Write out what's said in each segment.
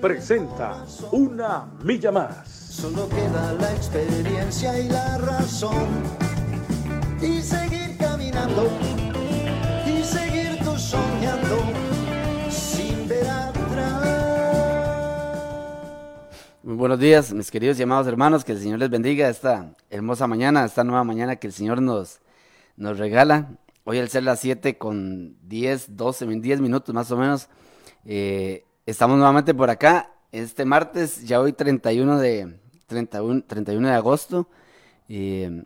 presenta Una Milla Más. Solo queda la experiencia y la razón. Y seguir caminando, y seguir tú soñando, sin ver atrás. Muy buenos días, mis queridos y amados hermanos. Que el Señor les bendiga esta hermosa mañana, esta nueva mañana que el Señor nos, nos regala. Hoy al ser las 7 con 10, 12, 10 minutos más o menos, eh, estamos nuevamente por acá. Este martes, ya hoy 31 de, 31, 31 de agosto. Eh,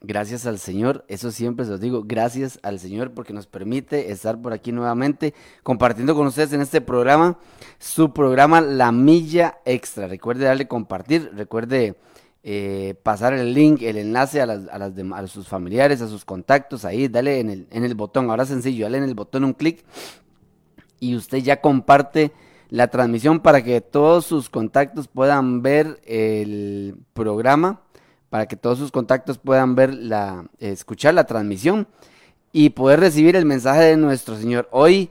gracias al Señor, eso siempre se los digo, gracias al Señor porque nos permite estar por aquí nuevamente compartiendo con ustedes en este programa, su programa La Milla Extra. Recuerde darle compartir, recuerde eh, pasar el link, el enlace a, las, a, las a, sus familiares, a sus contactos, ahí, dale en el, en el botón, ahora sencillo, dale en el botón un clic y usted ya comparte la transmisión para que todos sus contactos puedan ver el programa, para que todos sus contactos puedan ver la, escuchar la transmisión y poder recibir el mensaje de nuestro Señor. Hoy,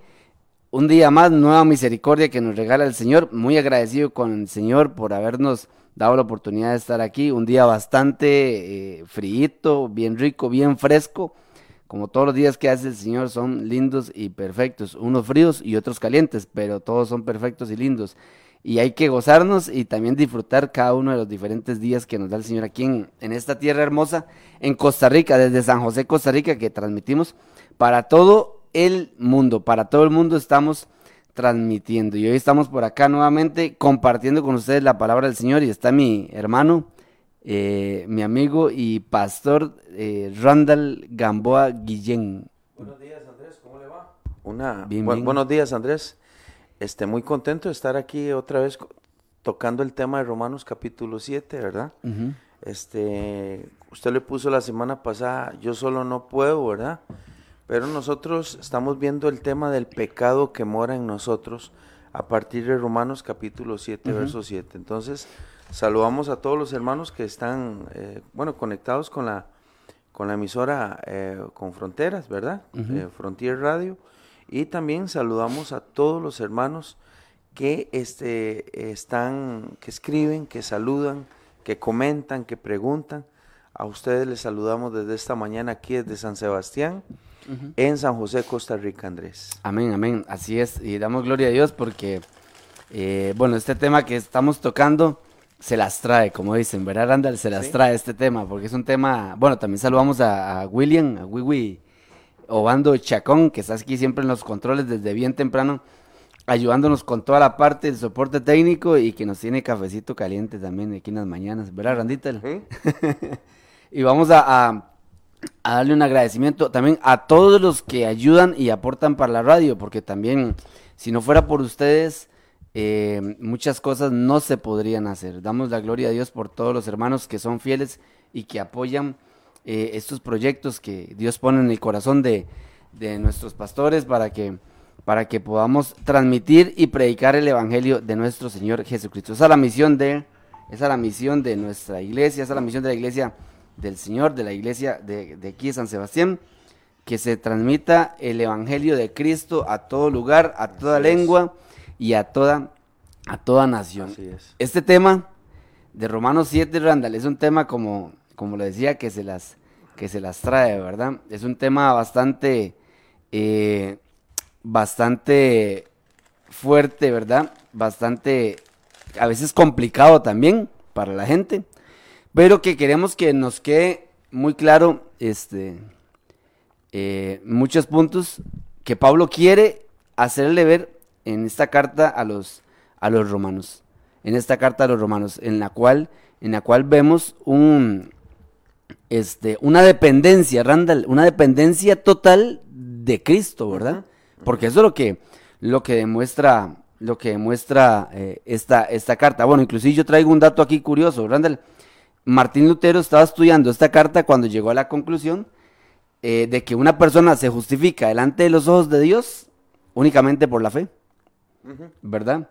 un día más, nueva misericordia que nos regala el Señor, muy agradecido con el Señor por habernos dado la oportunidad de estar aquí. Un día bastante eh, frío, bien rico, bien fresco. Como todos los días que hace el Señor son lindos y perfectos. Unos fríos y otros calientes, pero todos son perfectos y lindos. Y hay que gozarnos y también disfrutar cada uno de los diferentes días que nos da el Señor aquí en, esta tierra hermosa, en Costa Rica, desde San José, Costa Rica, que transmitimos para todo el mundo. Para todo el mundo estamos transmitiendo. Y hoy estamos por acá nuevamente compartiendo con ustedes la palabra del Señor y está mi hermano, eh, mi amigo y pastor eh, Randall Gamboa Guillén. Buenos días Andrés, ¿cómo le va? Una, Bien, bu bien. Buenos días Andrés, este, muy contento de estar aquí otra vez tocando el tema de Romanos capítulo 7, ¿verdad? Este, usted le puso la semana pasada, yo solo no puedo, ¿verdad? Pero nosotros estamos viendo el tema del pecado que mora en nosotros a partir de Romanos capítulo 7, Ujú. verso 7. Entonces, saludamos a todos los hermanos que están, eh, bueno, conectados con la, con la emisora eh, con Fronteras, ¿verdad? Eh, Frontier Radio. Y también saludamos a todos los hermanos que este, están, que escriben, que saludan, que comentan, que preguntan. A ustedes les saludamos desde esta mañana aquí desde San Sebastián, en San José, Costa Rica, Andrés. Amén, amén. Así es. Y damos gloria a Dios porque, eh, bueno, este tema que estamos tocando se las trae, como dicen, ¿verdad, Randall? Se las Sí. trae este tema porque es un tema, bueno, también saludamos a, a William, a Wiwi Obando Chacón, que está aquí siempre en los controles desde bien temprano, ayudándonos con toda la parte del soporte técnico y que nos tiene cafecito caliente también aquí en las mañanas, ¿verdad, Randita? Y vamos a, a- a darle un agradecimiento también a todos los que ayudan y aportan para la radio, porque también, si no fuera por ustedes, eh, muchas cosas no se podrían hacer. Damos la gloria a Dios por todos los hermanos que son fieles y que apoyan eh, estos proyectos que Dios pone en el corazón de, de nuestros pastores para que, para que podamos transmitir y predicar el Evangelio de nuestro Señor Jesucristo. Esa es la misión de, esa es la misión de nuestra iglesia, esa es la misión de la iglesia del Señor, de la iglesia de, de aquí de San Sebastián, que se transmita el Evangelio de Cristo a todo lugar, a toda lengua y a toda, a toda nación. Así es. Este tema de Romanos 7, Randall, es un tema como, como le decía, que se las, que se las trae, ¿verdad? Es un tema bastante, eh, bastante fuerte, ¿verdad? Bastante, a veces complicado también para la gente, pero que queremos que nos quede muy claro, este, eh, muchos puntos que Pablo quiere hacerle ver en esta carta a los, a los romanos, en esta carta a los romanos, en la cual, en la cual vemos un, este, una dependencia, Randall, una dependencia total de Cristo, ¿verdad? Porque eso es lo que, lo que demuestra lo que demuestra eh, esta, esta carta. Bueno, inclusive yo traigo un dato aquí curioso, Randall. Martín Lutero estaba estudiando esta carta cuando llegó a la conclusión eh, de que una persona se justifica delante de los ojos de Dios únicamente por la fe, ¿verdad?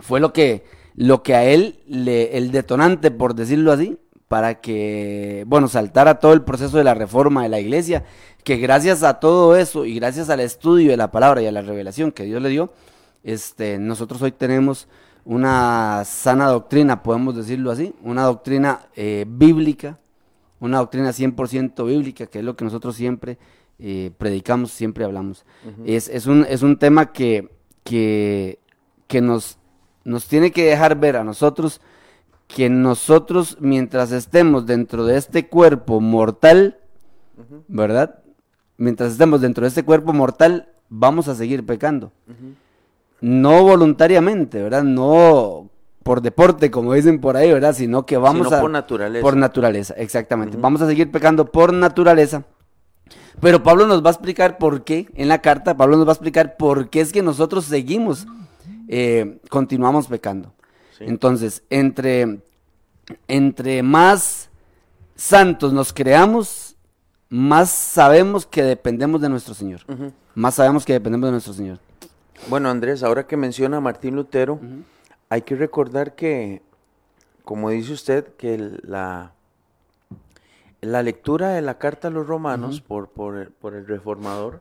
Fue lo que, lo que a él, le, el detonante, por decirlo así, para que, bueno, saltara todo el proceso de la reforma de la iglesia, que gracias a todo eso y gracias al estudio de la palabra y a la revelación que Dios le dio, este, nosotros hoy tenemos una sana doctrina, podemos decirlo así, una doctrina eh, bíblica, una doctrina 100% bíblica, que es lo que nosotros siempre eh, predicamos, siempre hablamos. es, es, un, es un tema que, que, que nos, nos tiene que dejar ver a nosotros que nosotros mientras estemos dentro de este cuerpo mortal, ¿verdad? Mientras estemos dentro de este cuerpo mortal, vamos a seguir pecando no voluntariamente, ¿verdad? No por deporte, como dicen por ahí, ¿verdad? Sino que vamos Sino a... por naturaleza. Por naturaleza, exactamente. Vamos a seguir pecando por naturaleza. Pero Pablo nos va a explicar por qué, en la carta, Pablo nos va a explicar por qué es que nosotros seguimos, eh, continuamos pecando. Entonces, entre, entre más santos nos creamos, más sabemos que dependemos de nuestro Señor. Más sabemos que dependemos de nuestro Señor. Bueno, Andrés, ahora que menciona a Martín Lutero, hay que recordar que, como dice usted, que la, la lectura de la carta a los romanos por, por, el, reformador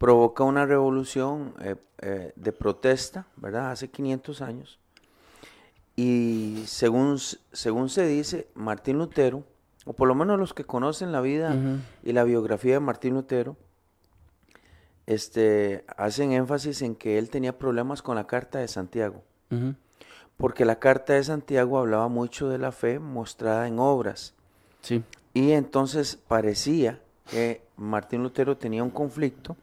provoca una revolución eh, eh, de protesta, ¿verdad? Hace 500 años. Y según, según se dice, Martín Lutero, o por lo menos los que conocen la vida y la biografía de Martín Lutero, este, hacen énfasis en que él tenía problemas con la carta de Santiago. Porque la carta de Santiago hablaba mucho de la fe mostrada en obras. Sí. Y entonces parecía que Martín Lutero tenía un conflicto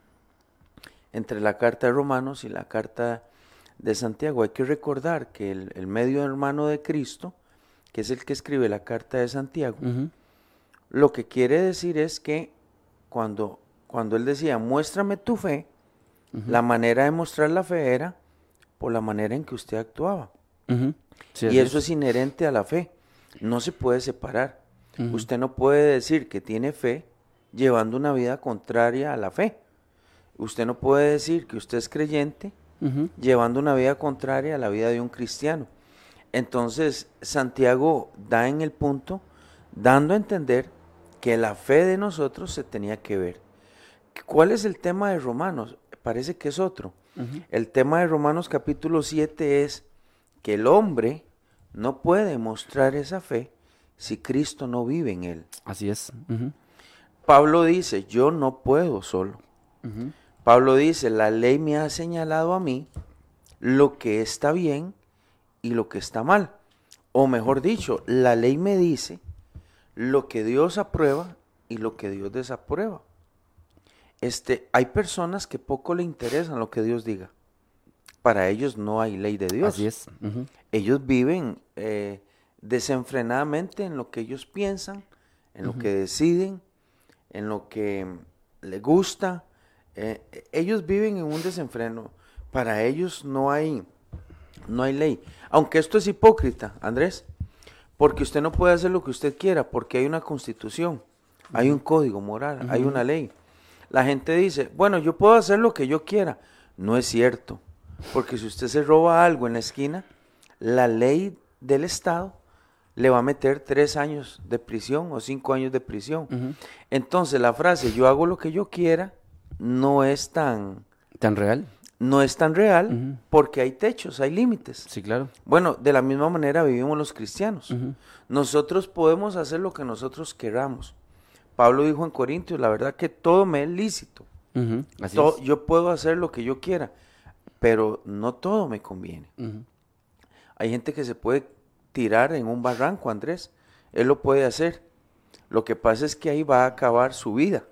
entre la carta de Romanos y la carta de Santiago. Hay que recordar que el, medio hermano de Cristo, que es el que escribe la carta de Santiago, lo que quiere decir es que cuando cuando él decía, muéstrame tu fe, la manera de mostrar la fe era por la manera en que usted actuaba. y eso es. inherente a la fe. No se puede separar. Usted no puede decir que tiene fe llevando una vida contraria a la fe. Usted no puede decir que usted es creyente llevando una vida contraria a la vida de un cristiano. Entonces, Santiago da en el punto, dando a entender que la fe de nosotros se tenía que ver. ¿Cuál es el tema de Romanos? Parece que es otro. El tema de Romanos capítulo 7 es que el hombre no puede mostrar esa fe si Cristo no vive en él. Así es. Pablo dice, yo no puedo solo. Pablo dice, la ley me ha señalado a mí lo que está bien y lo que está mal. O mejor dicho, la ley me dice lo que Dios aprueba y lo que Dios desaprueba este, hay personas que poco le interesan lo que Dios diga. Para ellos no hay ley de Dios. Así es. Ellos viven eh, desenfrenadamente en lo que ellos piensan, en lo que deciden, en lo que les gusta. Eh, ellos viven en un desenfreno. Para ellos no hay, no hay ley. Aunque esto es hipócrita, Andrés, porque usted no puede hacer lo que usted quiera, porque hay una constitución, hay un código moral, hay una ley. La gente dice, bueno, yo puedo hacer lo que yo quiera. No es cierto, porque si usted se roba algo en la esquina, la ley del Estado le va a meter tres años de prisión o cinco años de prisión. Entonces la frase yo hago lo que yo quiera no es tan... ¿Tan real? No es tan real porque hay techos, hay límites. Sí, claro. Bueno, de la misma manera vivimos los cristianos. Nosotros podemos hacer lo que nosotros queramos. Pablo dijo en Corintios, la verdad que todo me es lícito. Yo puedo hacer lo que yo quiera, pero no todo me conviene. Hay gente que se puede tirar en un barranco, Andrés. Él lo puede hacer. Lo que pasa es que ahí va a acabar su vida.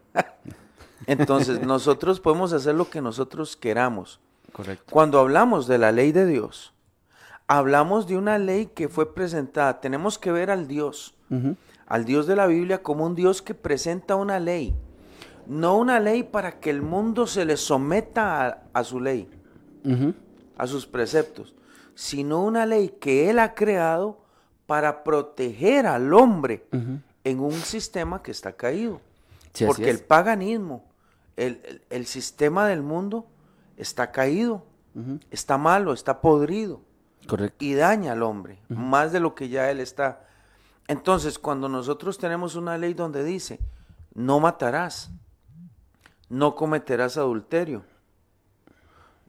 Entonces, nosotros podemos hacer lo que nosotros queramos. Correcto. Cuando hablamos de la ley de Dios, hablamos de una ley que fue presentada. Tenemos que ver al Dios al Dios de la Biblia como un Dios que presenta una ley, no una ley para que el mundo se le someta a, su ley. a sus preceptos, sino una ley que Él ha creado para proteger al hombre en un sistema que está caído. Sí, Porque el paganismo, el, el- el sistema del mundo está caído, está malo, está podrido Correcto. y daña al hombre, más de lo que ya él está. Entonces, cuando nosotros tenemos una ley donde dice, no matarás, no cometerás adulterio,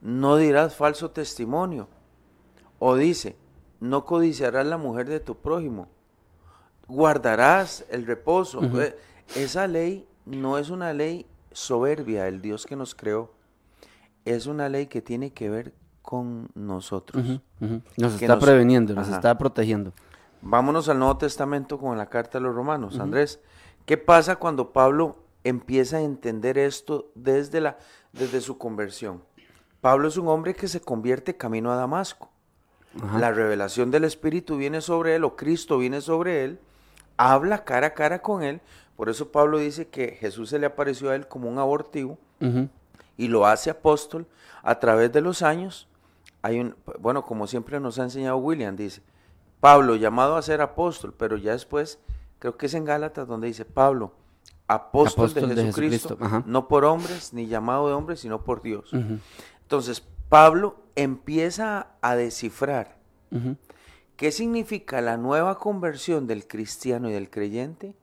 no dirás falso testimonio, o dice, no codiciarás la mujer de tu prójimo, guardarás el reposo. Eh, Esa ley no es una ley soberbia, el Dios que nos creó, es una ley que tiene que ver con nosotros. Nos está nos- preveniendo, nos Ajá. está protegiendo. Vámonos al Nuevo Testamento con la carta a los romanos. Andrés, ¿qué pasa cuando Pablo empieza a entender esto desde, la, desde su conversión? Pablo es un hombre que se convierte camino a Damasco. Ajá. La revelación del Espíritu viene sobre él, o Cristo viene sobre él, habla cara a cara con él. Por eso Pablo dice que Jesús se le apareció a él como un abortivo y lo hace apóstol a través de los años. Hay un, bueno, como siempre nos ha enseñado William, dice, Pablo llamado a ser apóstol, pero ya después, creo que es en Gálatas donde dice, Pablo, apóstol, Apóstol de de Jesucristo, no por hombres, ni llamado de hombres, sino por Dios. Entonces, Pablo empieza a descifrar qué significa la nueva conversión del cristiano y del creyente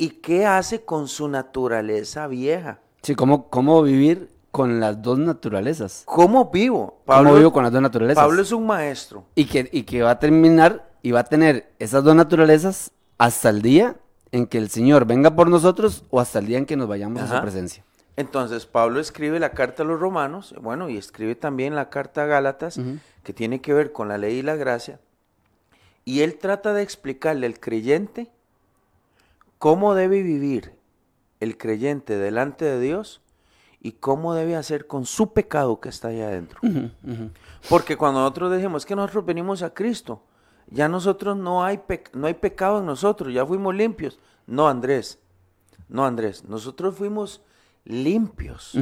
y qué hace con su naturaleza vieja. Sí, ¿cómo, cómo vivir con las dos naturalezas? ¿Cómo vivo? ¿Cómo vivo con las dos naturalezas? Pablo es un maestro. Y que, y que va a terminar y va a tener esas dos naturalezas hasta el día en que el Señor venga por nosotros o hasta el día en que nos vayamos a su presencia. Entonces Pablo escribe la carta a los romanos, bueno, y escribe también la carta a Gálatas, que tiene que ver con la ley y la gracia. Y él trata de explicarle al creyente cómo debe vivir el creyente delante de Dios y cómo debe hacer con su pecado que está allá adentro. Porque cuando nosotros decimos que nosotros venimos a Cristo, ya nosotros no hay, no hay pecado en nosotros, ya fuimos limpios. No, Andrés, no, Andrés, nosotros fuimos limpios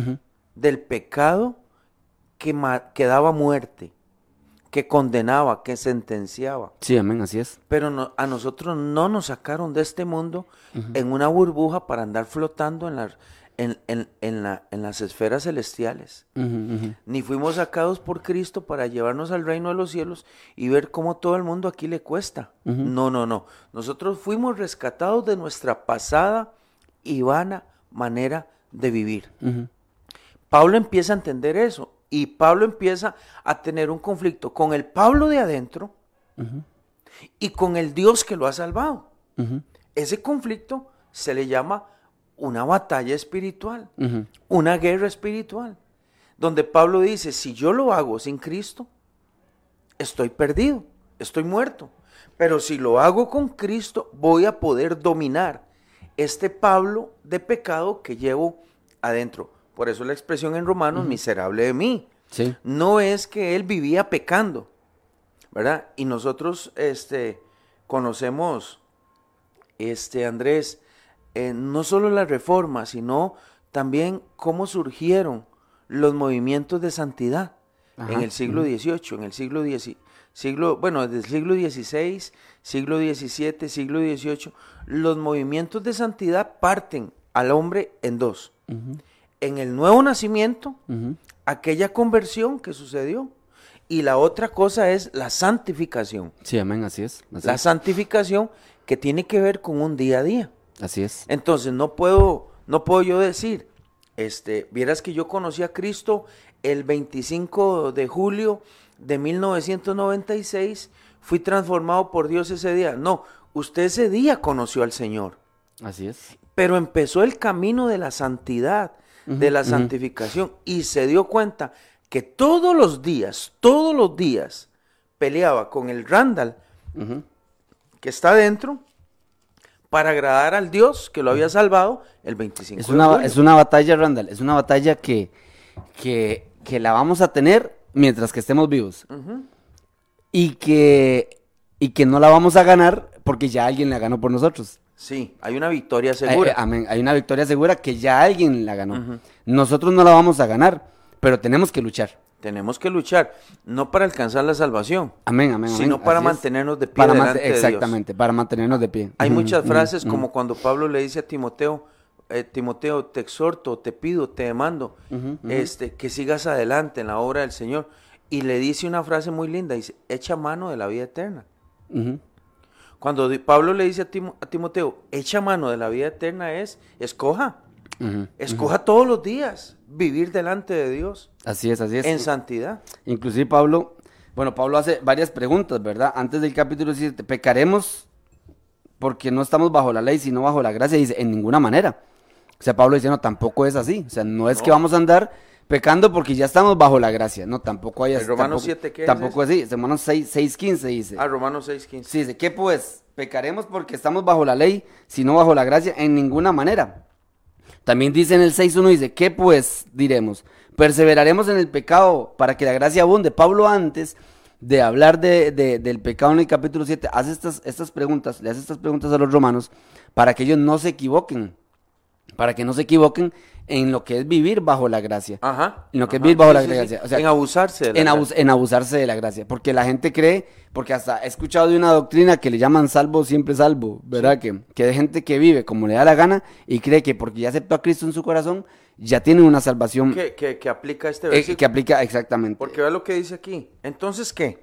del pecado que, que daba muerte, que condenaba, que sentenciaba. Sí, amén, así es. Pero no- a nosotros no nos sacaron de este mundo en una burbuja para andar flotando en, la- en- en- en la- en las esferas celestiales ni fuimos sacados por Cristo para llevarnos al reino de los cielos y ver cómo todo el mundo aquí le cuesta. No, no, no. Nosotros fuimos rescatados de nuestra pasada y vana manera de vivir. Pablo empieza a entender eso y Pablo empieza a tener un conflicto con el Pablo de adentro y con el Dios que lo ha salvado. Ese conflicto se le llama una batalla espiritual una guerra espiritual, donde Pablo dice, si yo lo hago sin Cristo, estoy perdido, estoy muerto. Pero si lo hago con Cristo, voy a poder dominar este Pablo de pecado que llevo adentro. Por eso la expresión en Romanos, miserable de mí. Sí. No es que él vivía pecando, ¿verdad? Y nosotros este, conocemos, este, Andrés, eh, no solo la reforma, sino también cómo surgieron los movimientos de santidad en el siglo XVIII, en el siglo X, siglo, bueno, desde el siglo XVI, siglo XVII, siglo XVIII, los movimientos de santidad parten al hombre en dos. En el nuevo nacimiento, aquella conversión que sucedió, y la otra cosa es la santificación. Sí, amén, así es. Así La es. santificación que tiene que ver con un día a día. Así es. Entonces no puedo, no puedo yo decir, este, vieras que yo conocí a Cristo el 25 de julio de 1996, fui transformado por Dios ese día. No, usted ese día conoció al Señor, Así es. pero empezó el camino de la santidad, de la santificación y se dio cuenta que todos los días, todos los días peleaba con el Randall que está dentro para agradar al Dios que lo había salvado el 25 Es de una, julio. es una batalla, Randall. Es una batalla que, que, que la vamos a tener mientras que estemos vivos. Y que, y que no la vamos a ganar porque ya alguien la ganó por nosotros. Sí, hay una victoria Eh, segura. eh, amén. Hay una victoria segura que ya alguien la ganó. Nosotros no la vamos a ganar, pero tenemos que luchar. Tenemos que luchar, no para alcanzar la salvación, Amén, amén. sino amén, para así es. mantenernos de pie Para delante mant- de Dios. Exactamente, para mantenernos de pie. Hay muchas frases como cuando Pablo le dice a Timoteo, eh, Timoteo, te exhorto, te pido, te demando, este, que sigas adelante en la obra del Señor. Y le dice una frase muy linda, dice, echa mano de la vida eterna. Cuando Pablo le dice a, Timo- a Timoteo, echa mano de la vida eterna es, escoja, Ujú. escoja todos los días vivir delante de Dios Así es, así es. en santidad. Inclusive Pablo, bueno, Pablo hace varias preguntas, ¿verdad? Antes del capítulo 7, ¿pecaremos porque no estamos bajo la ley, sino bajo la gracia? Dice, en ninguna manera. O sea, Pablo dice, no, tampoco es así. O sea, no es que vamos a andar pecando porque ya estamos bajo la gracia. No, tampoco hay ¿El Romanos tampoco- 7 qué es Tampoco es así. Romanos 6, 6, 15 dice. A Romanos 6.15. Sí, dice, ¿qué pues? ¿Pecaremos porque estamos bajo la ley, sino bajo la gracia? En ninguna manera. También dice en el 6.1, dice, ¿qué pues diremos? ¿Perseveraremos en el pecado para que la gracia abunde? Pablo antes de hablar de, de- del pecado en el capítulo 7, hace estas, estas preguntas, le hace estas preguntas a los romanos para que ellos no se equivoquen, para que no se equivoquen en lo que es vivir bajo la gracia. Ajá. En lo que es vivir bajo sí, la sí, gracia. O sea, en abusarse de la en, gracia. abus- en abusarse de la gracia. Porque la gente cree, porque hasta he escuchado de una doctrina que le llaman salvo, siempre salvo, ¿verdad? Que, que hay gente que vive como le da la gana y cree que porque ya aceptó a Cristo en su corazón, ya tiene una salvación que, que- que aplica este eh, versículo. que aplica exactamente. Porque vea lo que dice aquí. Entonces, ¿qué?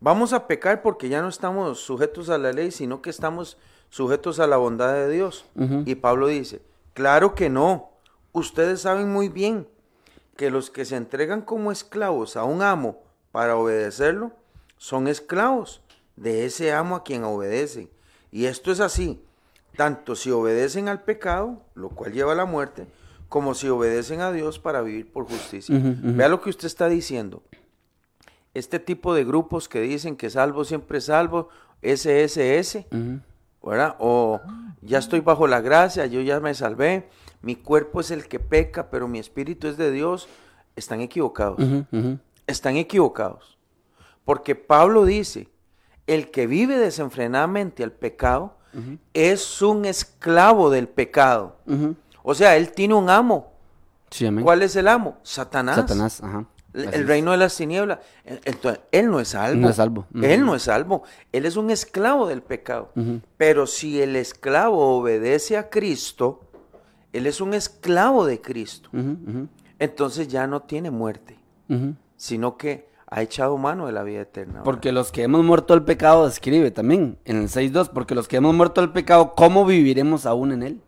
Vamos a pecar porque ya no estamos sujetos a la ley, sino que estamos sujetos a la bondad de Dios. Y Pablo dice, claro que no. Ustedes saben muy bien que los que se entregan como esclavos a un amo para obedecerlo, son esclavos de ese amo a quien obedecen. Y esto es así, tanto si obedecen al pecado, lo cual lleva a la muerte, como si obedecen a Dios para vivir por justicia. Vea lo que usted está diciendo. Este tipo de grupos que dicen que salvo siempre salvo, SSS, ¿verdad? O ya estoy bajo la gracia, yo ya me salvé, mi cuerpo es el que peca, pero mi espíritu es de Dios, están equivocados. Están equivocados. Porque Pablo dice, el que vive desenfrenadamente al pecado es un esclavo del pecado. O sea, él tiene un amo. Sí. ¿Cuál es el amo? Satanás. Satanás, ajá. El, reino de las tinieblas. Entonces, él no es salvo. No es salvo. Él no es salvo. Él es un esclavo del pecado. Pero si el esclavo obedece a Cristo, él es un esclavo de Cristo. Entonces ya no tiene muerte, sino que ha echado mano de la vida eterna. Porque los que hemos muerto al pecado, escribe también en el 6.2, porque los que hemos muerto al pecado, ¿cómo viviremos aún en él?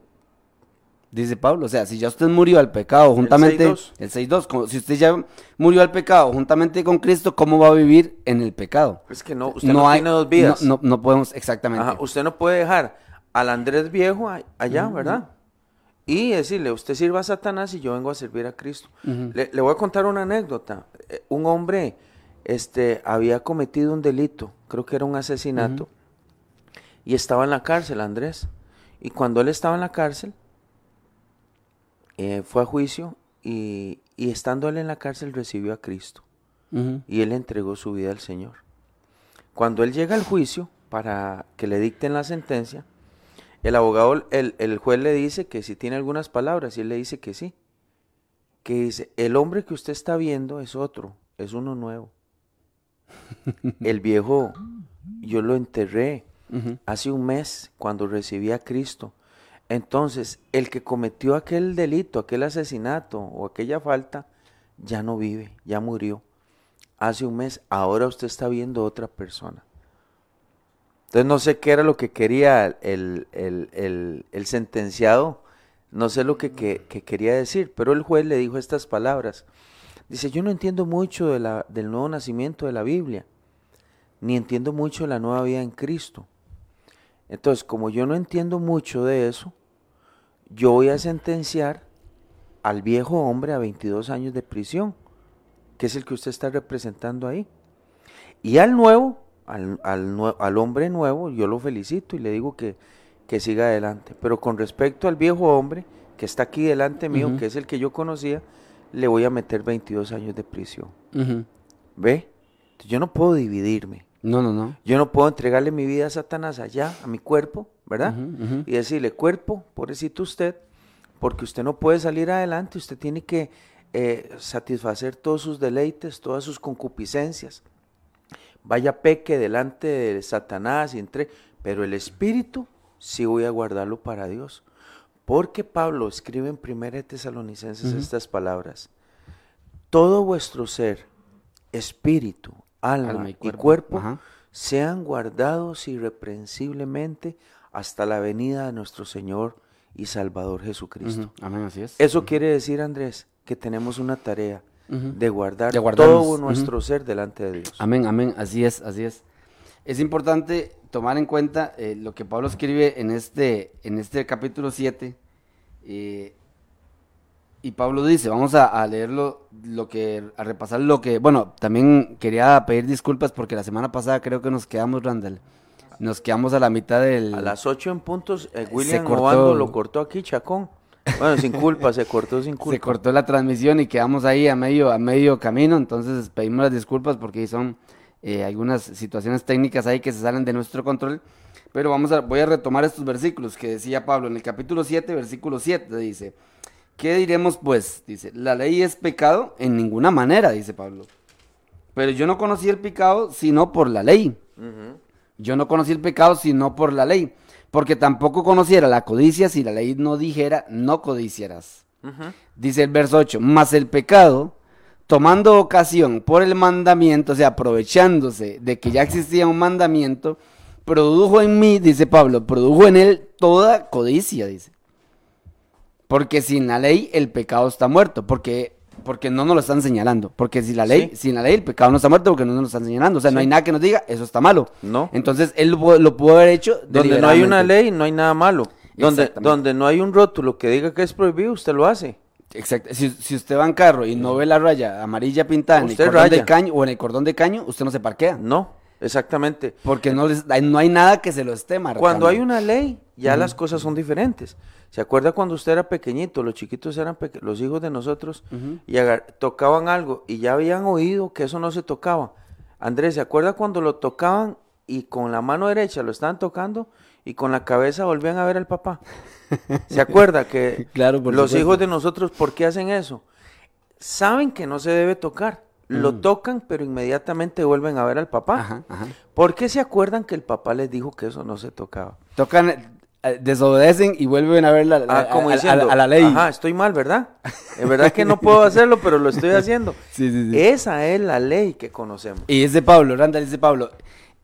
Dice Pablo, o sea, si ya usted murió al pecado juntamente, 6.2. el 6.2, como si usted ya murió al pecado juntamente con Cristo, ¿cómo va a vivir en el pecado? Es que no, usted no, tiene dos vidas. No, no, no podemos, exactamente. Ajá, usted no puede dejar al Andrés viejo allá, ¿verdad? Y decirle, usted sirva a Satanás y yo vengo a servir a Cristo. le, le voy a contar una anécdota. Eh, Un hombre este, había cometido un delito, creo que era un asesinato, y estaba en la cárcel, Andrés. Y cuando él estaba en la cárcel, eh, fue a juicio y, y estando él en la cárcel recibió a Cristo y él entregó su vida al Señor. Cuando él llega al juicio para que le dicten la sentencia, el abogado, el, el juez le dice que si tiene algunas palabras y él le dice que sí. Que dice, el hombre que usted está viendo es otro, es uno nuevo. El viejo, yo lo enterré hace un mes cuando recibí a Cristo. Entonces, el que cometió aquel delito, aquel asesinato o aquella falta, ya no vive, ya murió. Hace un mes, ahora usted está viendo otra persona. Entonces no sé qué era lo que quería el, el- el- sentenciado, no sé lo que, que- que quería decir, pero el juez le dijo estas palabras. Dice, yo no entiendo mucho de la- del nuevo nacimiento de la Biblia, ni entiendo mucho de la nueva vida en Cristo. Entonces, como yo no entiendo mucho de eso, yo voy a sentenciar al viejo hombre a 22 años de prisión, que es el que usted está representando ahí. Y al nuevo, al, al al hombre nuevo, yo lo felicito y le digo que, que siga adelante. Pero con respecto al viejo hombre, que está aquí delante mío, que es el que yo conocía, le voy a meter 22 años de prisión. ¿Ve? Yo no puedo dividirme. No, no, no. Yo no puedo entregarle mi vida a Satanás allá, a mi cuerpo, ¿verdad? Y decirle, cuerpo, pobrecito usted, porque usted no puede salir adelante, usted tiene que eh, satisfacer todos sus deleites, todas sus concupiscencias. Vaya peque delante de Satanás y entre, pero el espíritu sí voy a guardarlo para Dios. Porque Pablo escribe en 1 Tesalonicenses estas palabras. Todo vuestro ser, espíritu, alma, y cuerpo, sean guardados irreprensiblemente hasta la venida de nuestro Señor y Salvador Jesucristo. Amén, así es. Eso quiere decir, Andrés, que tenemos una tarea de guardar todo nuestro ser delante de Dios. Amén, amén, así es, así es. Es importante tomar en cuenta eh, lo que Pablo escribe en este, en este capítulo 7. Eh, y Pablo dice, vamos a, leerlo, lo que, a repasar lo que, bueno, también quería pedir disculpas porque la semana pasada creo que nos quedamos, Randall, nos quedamos a la mitad del... A las 8 en puntos, eh, William Obando lo cortó aquí, Chacón. Bueno, sin culpa, se cortó sin culpa. Se cortó la transmisión y quedamos ahí a medio, a medio camino, entonces pedimos las disculpas porque son eh, algunas situaciones técnicas ahí que se salen de nuestro control. Pero vamos a, voy a retomar estos versículos que decía Pablo en el capítulo 7, versículo 7, dice, ¿Qué diremos pues? Dice, la ley es pecado en ninguna manera, dice Pablo. Pero yo no conocí el pecado sino por la ley. Yo no conocí el pecado sino por la ley. Porque tampoco conociera la codicia si la ley no dijera, no codiciarás. Dice el verso 8, mas el pecado, tomando ocasión por el mandamiento, o sea, aprovechándose de que ya existía un mandamiento, produjo en mí, dice Pablo, produjo en él toda codicia, dice. Porque sin la ley el pecado está muerto, porque, porque no nos lo están señalando. Porque si la ley, sin la ley el pecado no está muerto porque no nos lo están señalando. O sea, no hay nada que nos diga, eso está malo. No. Entonces él lo, pudo haber hecho. Donde no hay una ley, no hay nada malo. Donde, donde no hay un rótulo que diga que es prohibido, usted lo hace. Exacto. Si, si, usted va en carro y no ve la raya amarilla pintada en el cordón de caño o en el cordón de caño, usted no se parquea. No, exactamente. Porque no, no hay nada que se lo esté marcando. Cuando hay una ley, ya las cosas son diferentes. ¿Se acuerda cuando usted era pequeñito? Los chiquitos eran los hijos de nosotros y tocaban algo y ya habían oído que eso no se tocaba. Andrés, ¿se acuerda cuando lo tocaban y con la mano derecha lo estaban tocando y con la cabeza volvían a ver al papá? ¿Se acuerda que claro, los hijos de nosotros, ¿por qué hacen eso? Saben que no se debe tocar. Lo mm. tocan, pero inmediatamente vuelven a ver al papá. ¿Por qué se acuerdan que el papá les dijo que eso no se tocaba? Tocan, eh, desobedecen y vuelven a ver la, ah, como a, la ley. Ajá, estoy mal, ¿verdad? Es verdad que no puedo hacerlo, pero lo estoy haciendo. Sí, sí, sí. Esa es la ley que conocemos. Y dice Pablo, Randall dice Pablo,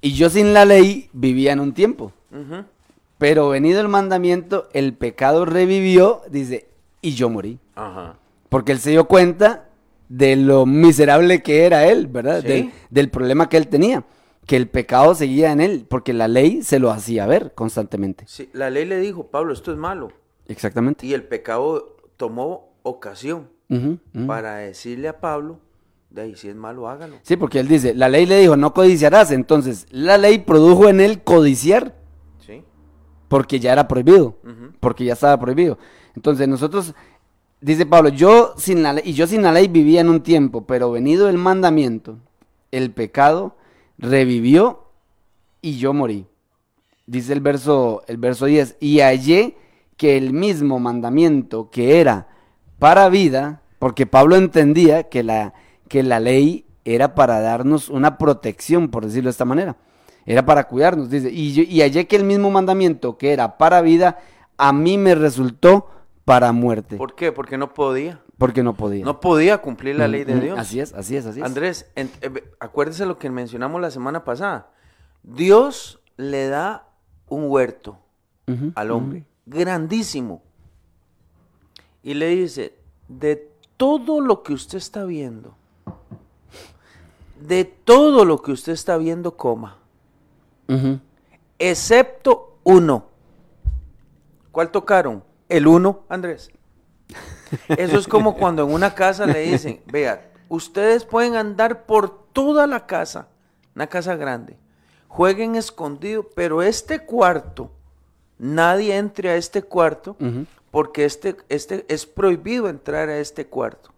y yo sin la ley vivía en un tiempo. Pero venido el mandamiento, el pecado revivió, dice, y yo morí. Ajá. Porque él se dio cuenta de lo miserable que era él, ¿verdad? del problema que él tenía que el pecado seguía en él, porque la ley se lo hacía ver constantemente. Sí, la ley le dijo, Pablo, esto es malo. Exactamente. Y el pecado tomó ocasión para decirle a Pablo, de ahí si es malo, hágalo. Sí, porque él dice, la ley le dijo, no codiciarás, entonces la ley produjo en él codiciar. Sí. Porque ya era prohibido, porque ya estaba prohibido. Entonces nosotros, dice Pablo, yo sin la ley, y yo sin la ley vivía en un tiempo, pero venido el mandamiento, el pecado revivió y yo morí. Dice el verso, el verso 10, y hallé que el mismo mandamiento que era para vida, porque Pablo entendía que la, que la ley era para darnos una protección, por decirlo de esta manera, era para cuidarnos, dice, y, y hallé que el mismo mandamiento que era para vida, a mí me resultó para muerte. ¿Por qué? Porque no podía. Porque no podía. No podía cumplir la ley de Dios. Así es, así es, así es. Andrés, eh, acuérdese lo que mencionamos la semana pasada. Dios le da un huerto al hombre, grandísimo. Y le dice, de todo lo que usted está viendo, de todo lo que usted está viendo, coma. Excepto uno. ¿Cuál tocaron? El uno, Andrés. Eso es como cuando en una casa le dicen, vea, ustedes pueden andar por toda la casa, una casa grande, jueguen escondido, pero este cuarto, nadie entre a este cuarto porque este, este es prohibido entrar a este cuarto.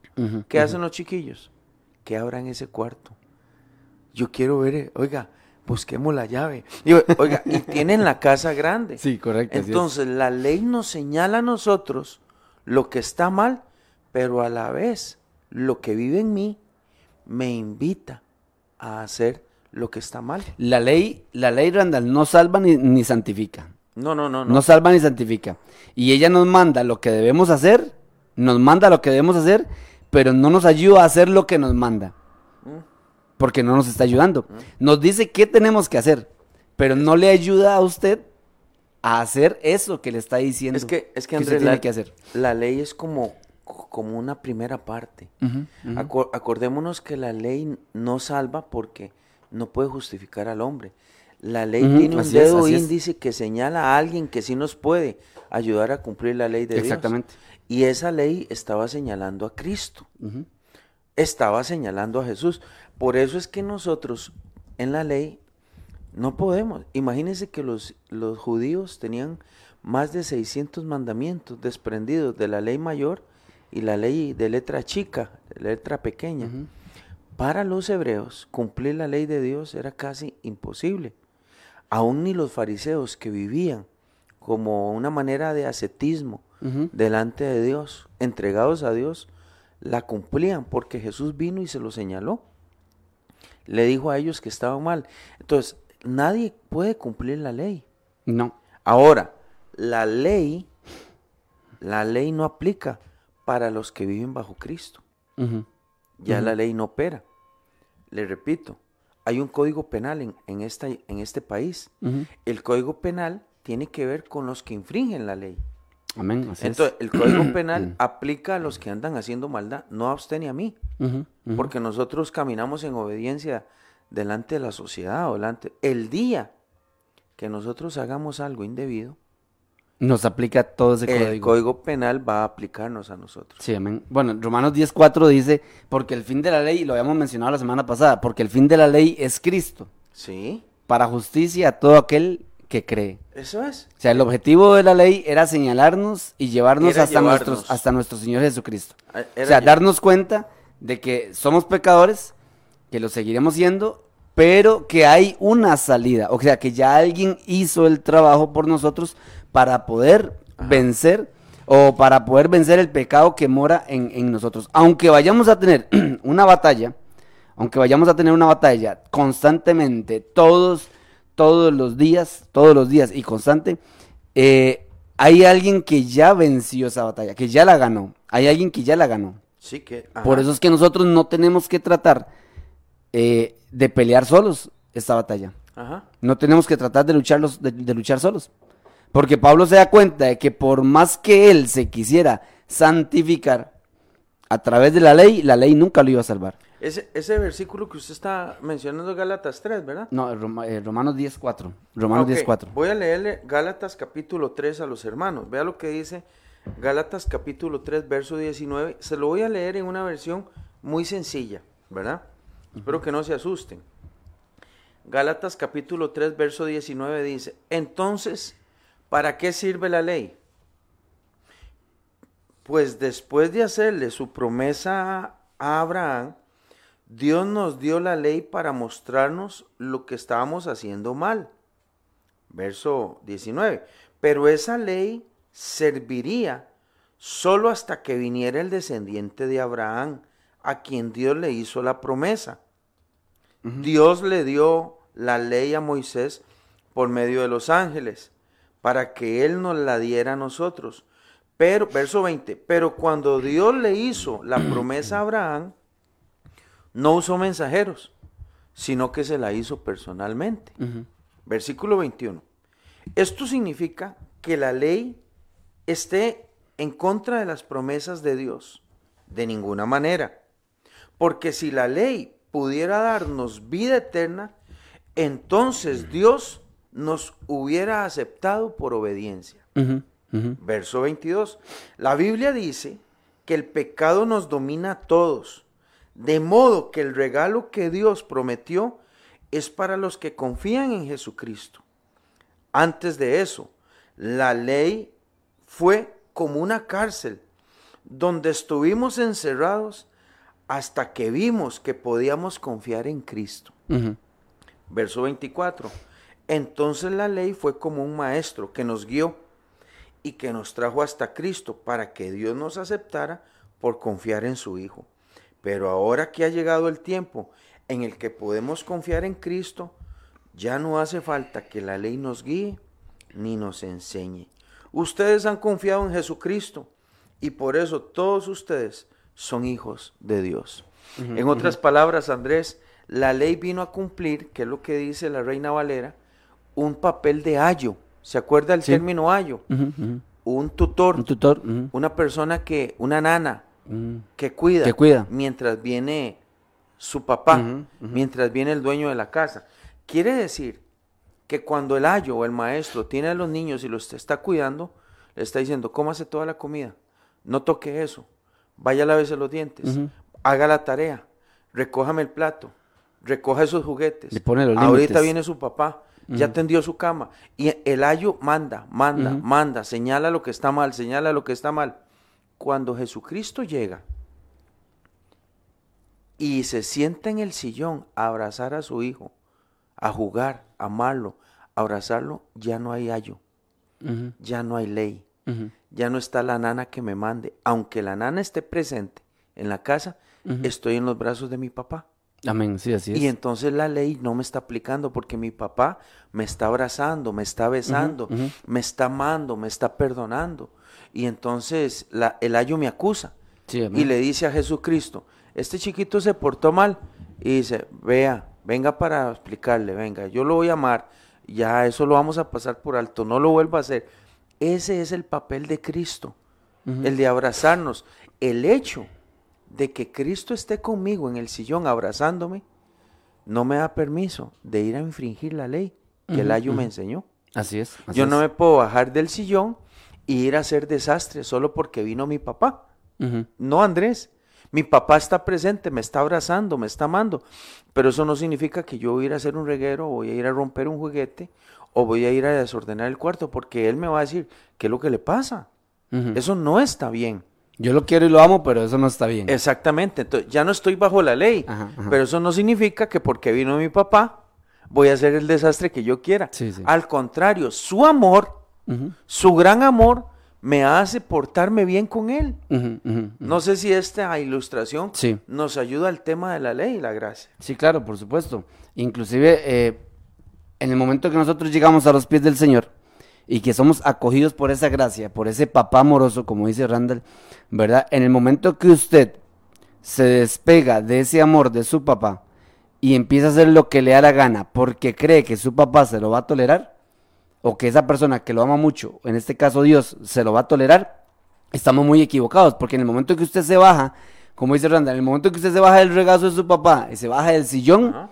¿Qué hacen los chiquillos? Que abran ese cuarto. Yo quiero ver, eh, oiga, busquemos la llave. oiga, y tienen la casa grande. Sí, correcto. Entonces, la ley nos señala a nosotros lo que está mal, pero a la vez lo que vive en mí me invita a hacer lo que está mal. La ley, la ley Randall no salva ni, ni santifica. No, no, no, No. no. salva ni santifica. Y ella nos manda lo que debemos hacer, nos manda lo que debemos hacer, pero no nos ayuda a hacer lo que nos manda. Porque no nos está ayudando. Nos dice qué tenemos que hacer, pero no le ayuda a usted a hacer eso que le está diciendo. Es que, es que, usted Andrés, tiene la, que hacer. la ley es como, como una primera parte. Acor- acordémonos que la ley no salva porque no puede justificar al hombre. La ley tiene un es, dedo es. índice que señala a alguien que sí nos puede ayudar a cumplir la ley de Exactamente. Dios. Y esa ley estaba señalando a Cristo, estaba señalando a Jesús. Por eso es que nosotros en la ley no podemos. Imagínense que los, los judíos tenían más de 600 mandamientos desprendidos de la ley mayor y la ley de letra chica, de letra pequeña. Para los hebreos, cumplir la ley de Dios era casi imposible. Aún ni los fariseos que vivían como una manera de ascetismo delante de Dios, entregados a Dios, la cumplían porque Jesús vino y se lo señaló. Le dijo a ellos que estaban mal. Entonces, nadie puede cumplir la ley. No. Ahora, la ley, la ley no aplica para los que viven bajo Cristo. Ya la ley no opera. Le repito, hay un código penal en, en, esta, en este país. El código penal tiene que ver con los que infringen la ley. Amén. Así es. Entonces, el código penal aplica a los que andan haciendo maldad, no a usted ni a mí, Ujú, ujú. porque nosotros caminamos en obediencia delante de la sociedad delante. El día que nosotros hagamos algo indebido, Nos aplica todo ese el código. código penal va a aplicarnos a nosotros. Sí, amén. Bueno, Romanos 10.4 dice, porque el fin de la ley, lo habíamos mencionado la semana pasada, porque el fin de la ley es Cristo, Sí, para justicia a todo aquel que cree. eso es. O sea, el objetivo de la ley era señalarnos y llevarnos, Era hasta, llevarnos. Nuestros, hasta nuestro Señor Jesucristo. Ah, O sea, darnos cuenta de que somos pecadores, que lo seguiremos siendo, pero que hay una salida. O sea, que ya alguien hizo el trabajo por nosotros para poder vencer o para poder vencer el pecado que mora en, en nosotros. Aunque vayamos a tener una batalla, aunque vayamos a tener una batalla constantemente, todos, todos los días, todos los días y constante, eh, hay alguien que ya venció esa batalla, que ya la ganó. Hay alguien que ya la ganó. Sí que. ajá. Por eso es que nosotros no tenemos que tratar eh, de pelear solos esta batalla. Ajá. No tenemos que tratar de, de luchar solos. Porque Pablo se da cuenta de que por más que él se quisiera santificar a través de la ley, la ley nunca lo iba a salvar. Ese, ese versículo que usted está mencionando, Gálatas 3, ¿verdad? No, Roma- eh, Romanos 10.4. Romanos Ok, 10.4. Voy a leerle Gálatas capítulo 3 a los hermanos. Vea lo que dice Gálatas capítulo 3, verso 19. Se lo voy a leer en una versión muy sencilla, ¿verdad? Espero que no se asusten. Gálatas capítulo 3, verso 19 dice, entonces, ¿para qué sirve la ley? Pues después de hacerle su promesa a Abraham, Dios nos dio la ley para mostrarnos lo que estábamos haciendo mal. Verso 19. Pero esa ley serviría solo hasta que viniera el descendiente de Abraham, a quien Dios le hizo la promesa. Dios le dio la ley a Moisés por medio de los ángeles, para que él nos la diera a nosotros. Pero, verso 20, pero cuando Dios le hizo la promesa a Abraham, no usó mensajeros, sino que se la hizo personalmente. Versículo 21. Esto significa que la ley esté en contra de las promesas de Dios. De ninguna manera. Porque si la ley pudiera darnos vida eterna, entonces Dios nos hubiera aceptado por obediencia. Verso 22. La Biblia dice que el pecado nos domina a todos, de modo que el regalo que Dios prometió es para los que confían en Jesucristo. Antes de eso, la ley fue como una cárcel donde estuvimos encerrados hasta que vimos que podíamos confiar en Cristo. Verso 24. Entonces la ley fue como un maestro que nos guió y que nos trajo hasta Cristo para que Dios nos aceptara por confiar en su Hijo. Pero ahora que ha llegado el tiempo en el que podemos confiar en Cristo, ya no hace falta que la ley nos guíe ni nos enseñe. Ustedes han confiado en Jesucristo y por eso todos ustedes son hijos de Dios. en otras palabras, Andrés, la ley vino a cumplir, que es lo que dice la Reina Valera, un papel de ayo. ¿Se acuerda el término ayo? Un tutor. Un tutor. Una persona que, una nana, que cuida. Que cuida. Mientras viene su papá, mientras viene el dueño de la casa. Quiere decir que cuando el ayo o el maestro tiene a los niños y los está cuidando, le está diciendo, cómase toda la comida, no toque eso, vaya a lavarse los dientes, haga la tarea, recójame el plato, recoja esos juguetes. Ahorita viene su papá, ya tendió su cama. Y el ayo manda, manda, manda, señala lo que está mal, señala lo que está mal. Cuando Jesucristo llega y se sienta en el sillón a abrazar a su hijo, a jugar, a amarlo, a abrazarlo, ya no hay ayo, ya no hay ley, ya no está la nana que me mande. Aunque la nana esté presente en la casa, estoy en los brazos de mi papá. Amén, sí, así es. Y entonces la ley no me está aplicando porque mi papá me está abrazando, me está besando, me está amando, me está perdonando. Y entonces la, el ayo me acusa y le dice a Jesucristo, este chiquito se portó mal. Y dice, vea, venga para explicarle, venga, yo lo voy a amar, ya eso lo vamos a pasar por alto, no lo vuelva a hacer. Ese es el papel de Cristo, el de abrazarnos. El hecho de que Cristo esté conmigo en el sillón abrazándome, no me da permiso de ir a infringir la ley que el ayo me enseñó. Así es. Yo no me puedo bajar del sillón e ir a hacer desastre solo porque vino mi papá. No, Andrés. Mi papá está presente, me está abrazando, me está amando. Pero eso no significa que yo voy a ir a hacer un reguero, voy a ir a romper un juguete, o voy a ir a desordenar el cuarto, porque él me va a decir, ¿qué es lo que le pasa? Eso no está bien. Yo lo quiero y lo amo, pero eso no está bien. Exactamente, entonces ya no estoy bajo la ley, pero eso no significa que porque vino mi papá voy a hacer el desastre que yo quiera. Al contrario, su amor, su gran amor, me hace portarme bien con él. no sé si esta ilustración nos ayuda al tema de la ley y la gracia. Sí, claro, por supuesto. Inclusive, eh, en el momento que nosotros llegamos a los pies del Señor, y que somos acogidos por esa gracia, por ese papá amoroso, como dice Randall, ¿verdad? En el momento que usted se despega de ese amor de su papá y empieza a hacer lo que le da la gana porque cree que su papá se lo va a tolerar, o que esa persona que lo ama mucho, en este caso Dios, se lo va a tolerar, estamos muy equivocados, porque en el momento que usted se baja, como dice Randall, en el momento que usted se baja del regazo de su papá y se baja del sillón,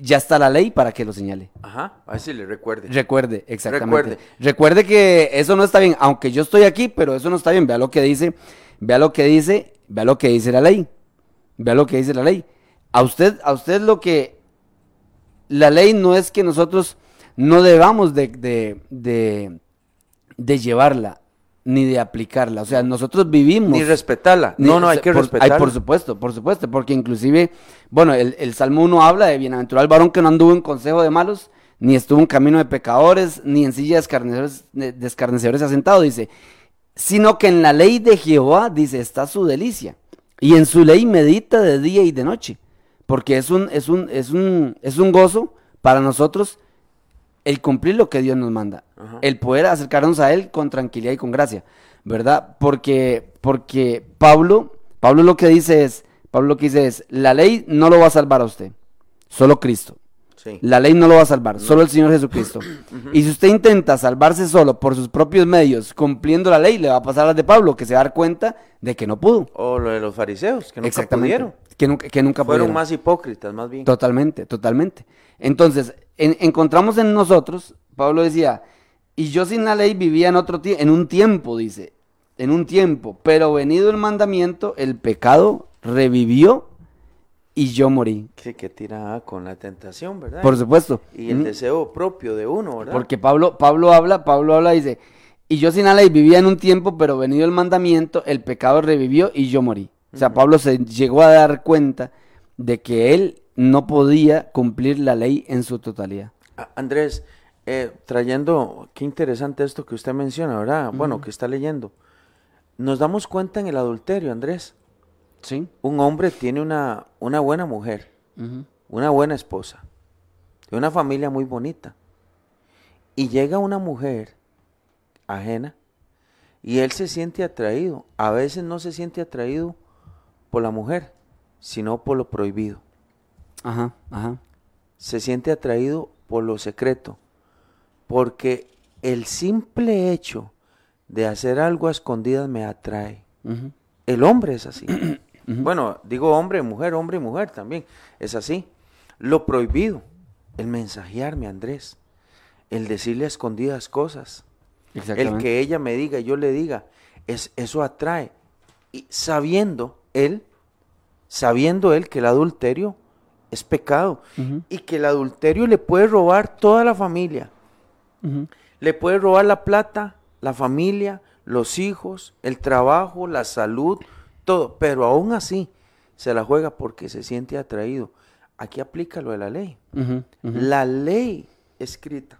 ya está la ley para que lo señale. Ajá, a ver si le recuerde. Recuerde, exactamente. Recuerde. Recuerde que eso no está bien, aunque yo estoy aquí, pero eso no está bien. Vea lo que dice, vea lo que dice, vea lo que dice la ley. Vea lo que dice la ley. A usted, a usted lo que la ley no es que nosotros no debamos de, de, de, de llevarla ni de aplicarla. O sea, nosotros vivimos. Ni respetarla. No, no, hay que respetarla. por supuesto, por supuesto, porque inclusive, bueno, el, Salmo 1 habla de bienaventurado el varón que no anduvo en consejo de malos, ni estuvo en camino de pecadores, ni en silla de escarnecedores, asentado, dice, sino que en la ley de Jehová, dice, está su delicia, y en su ley medita de día y de noche, porque es un, es un, es un, es un gozo para nosotros el cumplir lo que Dios nos manda, el poder acercarnos a Él con tranquilidad y con gracia, ¿verdad? Porque, porque Pablo, Pablo lo que dice es, Pablo lo que dice es, la ley no lo va a salvar a usted, solo Cristo. La ley no lo va a salvar, solo el Señor Jesucristo. Y si usted intenta salvarse solo por sus propios medios, cumpliendo la ley, le va a pasar a las de Pablo, que se va a dar cuenta de que no pudo. O lo de los fariseos, que nunca pudieron. Que nunca, que nunca Fueron más hipócritas, más bien. Totalmente, totalmente. Entonces, encontramos en nosotros, Pablo decía, y yo sin la ley vivía en otro tiempo, en un tiempo, dice, en un tiempo, pero venido el mandamiento, el pecado revivió y yo morí. Sí, que tira con la tentación, ¿verdad? Por supuesto. Y el deseo propio de uno, ¿verdad? Porque Pablo, Pablo habla, Pablo habla, dice, y yo sin la ley vivía en un tiempo, pero venido el mandamiento, el pecado revivió y yo morí. O sea, Pablo se llegó a dar cuenta de que él no podía cumplir la ley en su totalidad. Andrés, eh, trayendo, qué interesante esto que usted menciona, ¿verdad? Bueno, que está leyendo. Nos damos cuenta en el adulterio, Andrés. Sí. un hombre tiene una, una buena mujer, una buena esposa, una familia muy bonita, y llega una mujer ajena y él se siente atraído. A veces no se siente atraído por la mujer, sino por lo prohibido. Ajá, ajá. Se siente atraído por lo secreto, porque el simple hecho de hacer algo a escondidas me atrae. El hombre es así. Bueno, digo hombre, mujer, hombre y mujer también. Es así. Lo prohibido, el mensajearme, Andrés, el decirle a escondidas cosas, el que ella me diga y yo le diga, es, eso atrae. Y sabiendo él, sabiendo él que el adulterio es pecado y que el adulterio le puede robar toda la familia, le puede robar la plata, la familia, los hijos, el trabajo, la salud, todo. Pero aún así se la juega porque se siente atraído. Aquí aplica lo de la ley. La ley escrita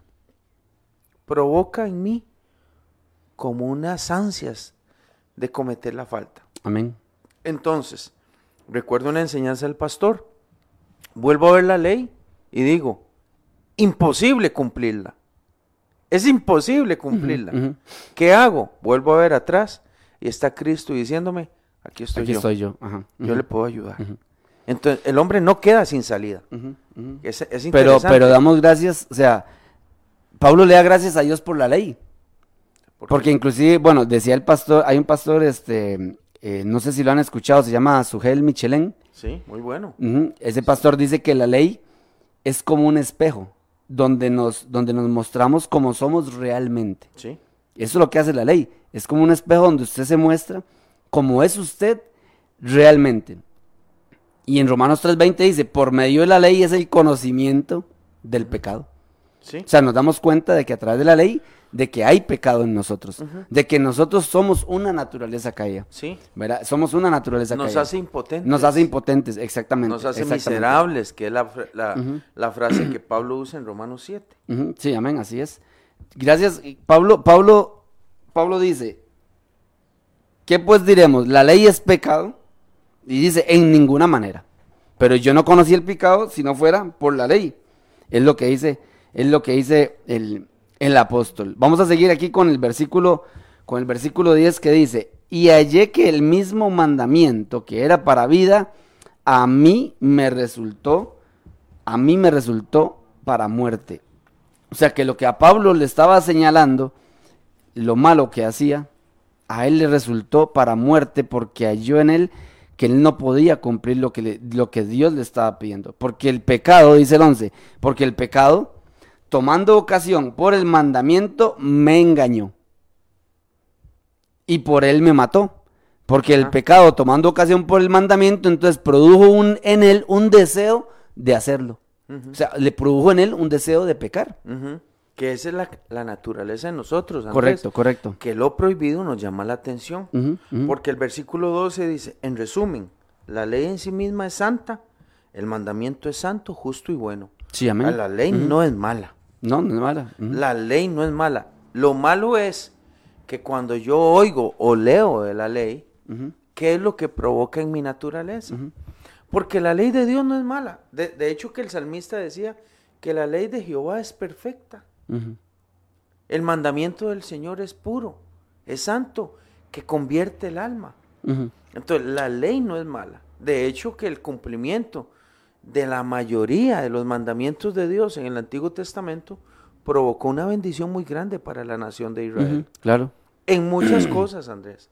provoca en mí como unas ansias de cometer la falta. Amén. Entonces, recuerdo una enseñanza del pastor. Vuelvo a ver la ley y digo, imposible cumplirla. Es imposible cumplirla. ¿Qué hago? Vuelvo a ver atrás y está Cristo diciéndome, aquí estoy Aquí yo. estoy yo. Ajá. Yo le puedo ayudar. Entonces, el hombre no queda sin salida. Es, es Pero, interesante. pero damos gracias, o sea, Pablo le da gracias a Dios por la ley. Porque inclusive, bueno, decía el pastor, hay un pastor, este, eh, no sé si lo han escuchado, se llama Sugel Michelén. Sí, muy bueno. Ese pastor dice que la ley es como un espejo donde nos, donde nos mostramos como somos realmente. Sí. Eso es lo que hace la ley. Es como un espejo donde usted se muestra como es usted realmente. Y en Romanos 3:20 dice, por medio de la ley es el conocimiento del pecado. Sí. O sea, nos damos cuenta de que a través de la ley, de que hay pecado en nosotros, de que nosotros somos una naturaleza caída, Sí. ¿verdad? Somos una naturaleza Nos caída. hace impotentes. Nos hace impotentes, exactamente. Nos hace exactamente. miserables, que es la, la- frase que Pablo usa en Romanos 7. Ujú, Sí, amén, así es. Gracias. Pablo, Pablo, Pablo dice, ¿qué pues diremos? La ley es pecado. Y dice, en ninguna manera. Pero yo no conocí el pecado si no fuera por la ley. Es lo que dice, es lo que dice el, el apóstol. Vamos a seguir aquí con el versículo, con el versículo 10 que dice, y hallé que el mismo mandamiento que era para vida, a mí me resultó, a mí me resultó para muerte. O sea que lo que a Pablo le estaba señalando, lo malo que hacía, a él le resultó para muerte porque halló en él que él no podía cumplir lo que, lo que Dios le estaba pidiendo. Porque el pecado, dice el 11, porque el pecado, tomando ocasión por el mandamiento, me engañó. Y por él me mató. Porque el pecado, tomando ocasión por el mandamiento, entonces produjo un, en él un deseo de hacerlo. O sea, le produjo en él un deseo de pecar. Que esa es la, la naturaleza de nosotros. Andrés, Correcto, correcto. Que lo prohibido nos llama la atención. Porque el versículo 12 dice, en resumen, la ley en sí misma es santa, el mandamiento es santo, justo y bueno. Sí, amén. La ley no es mala. No, no es mala. La ley no es mala. Lo malo es que cuando yo oigo o leo de la ley. ¿qué es lo que provoca en mi naturaleza? Porque la ley de Dios no es mala. De, de hecho, que el salmista decía que la ley de Jehová es perfecta. El mandamiento del Señor es puro, es santo, que convierte el alma. Entonces, la ley no es mala. De hecho, que el cumplimiento de la mayoría de los mandamientos de Dios en el Antiguo Testamento provocó una bendición muy grande para la nación de Israel. Claro. En muchas cosas, Andrés.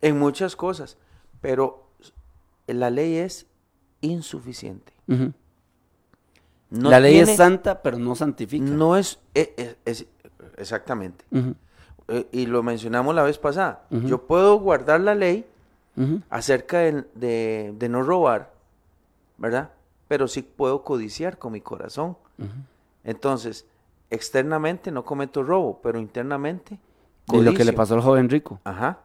En muchas cosas. Pero la ley es insuficiente. No la ley tiene- es santa, pero no santifica. No es, e- e- es- exactamente. Eh, y lo mencionamos la vez pasada. Yo puedo guardar la ley acerca de, de- de no robar, ¿verdad? Pero sí puedo codiciar con mi corazón. Entonces, externamente no cometo robo, pero internamente Y lo que le pasó al joven rico. Ajá.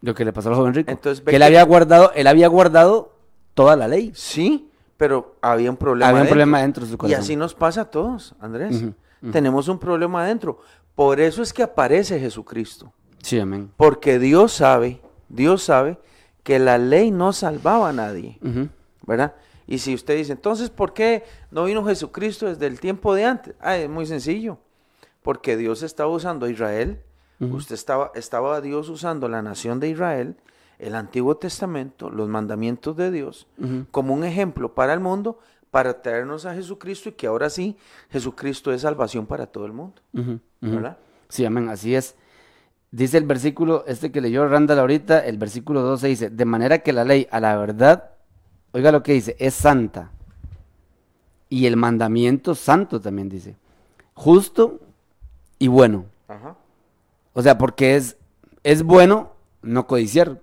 Lo que le pasó al joven rico. Entonces, que él que- había guardado, él había guardado toda la ley. Sí, pero había un problema. había un problema dentro de su Y corazón. así nos pasa a todos, Andrés. Tenemos un problema adentro. Por eso es que aparece Jesucristo. Sí, amén. Porque Dios sabe, Dios sabe que la ley no salvaba a nadie. ¿verdad? Y si usted dice, entonces, ¿por qué no vino Jesucristo desde el tiempo de antes? Ah, es muy sencillo, porque Dios estaba usando a Israel, usted estaba, estaba Dios usando la nación de Israel, el Antiguo Testamento, los mandamientos de Dios, como un ejemplo para el mundo, para traernos a Jesucristo y que ahora sí, Jesucristo es salvación para todo el mundo. ¿verdad? Sí, amén, así es. Dice el versículo, este que leyó Randall ahorita, el versículo 12 dice, de manera que la ley a la verdad, oiga lo que dice, es santa. Y el mandamiento santo también dice, justo y bueno. Ajá, O sea, porque es, es bueno no codiciar,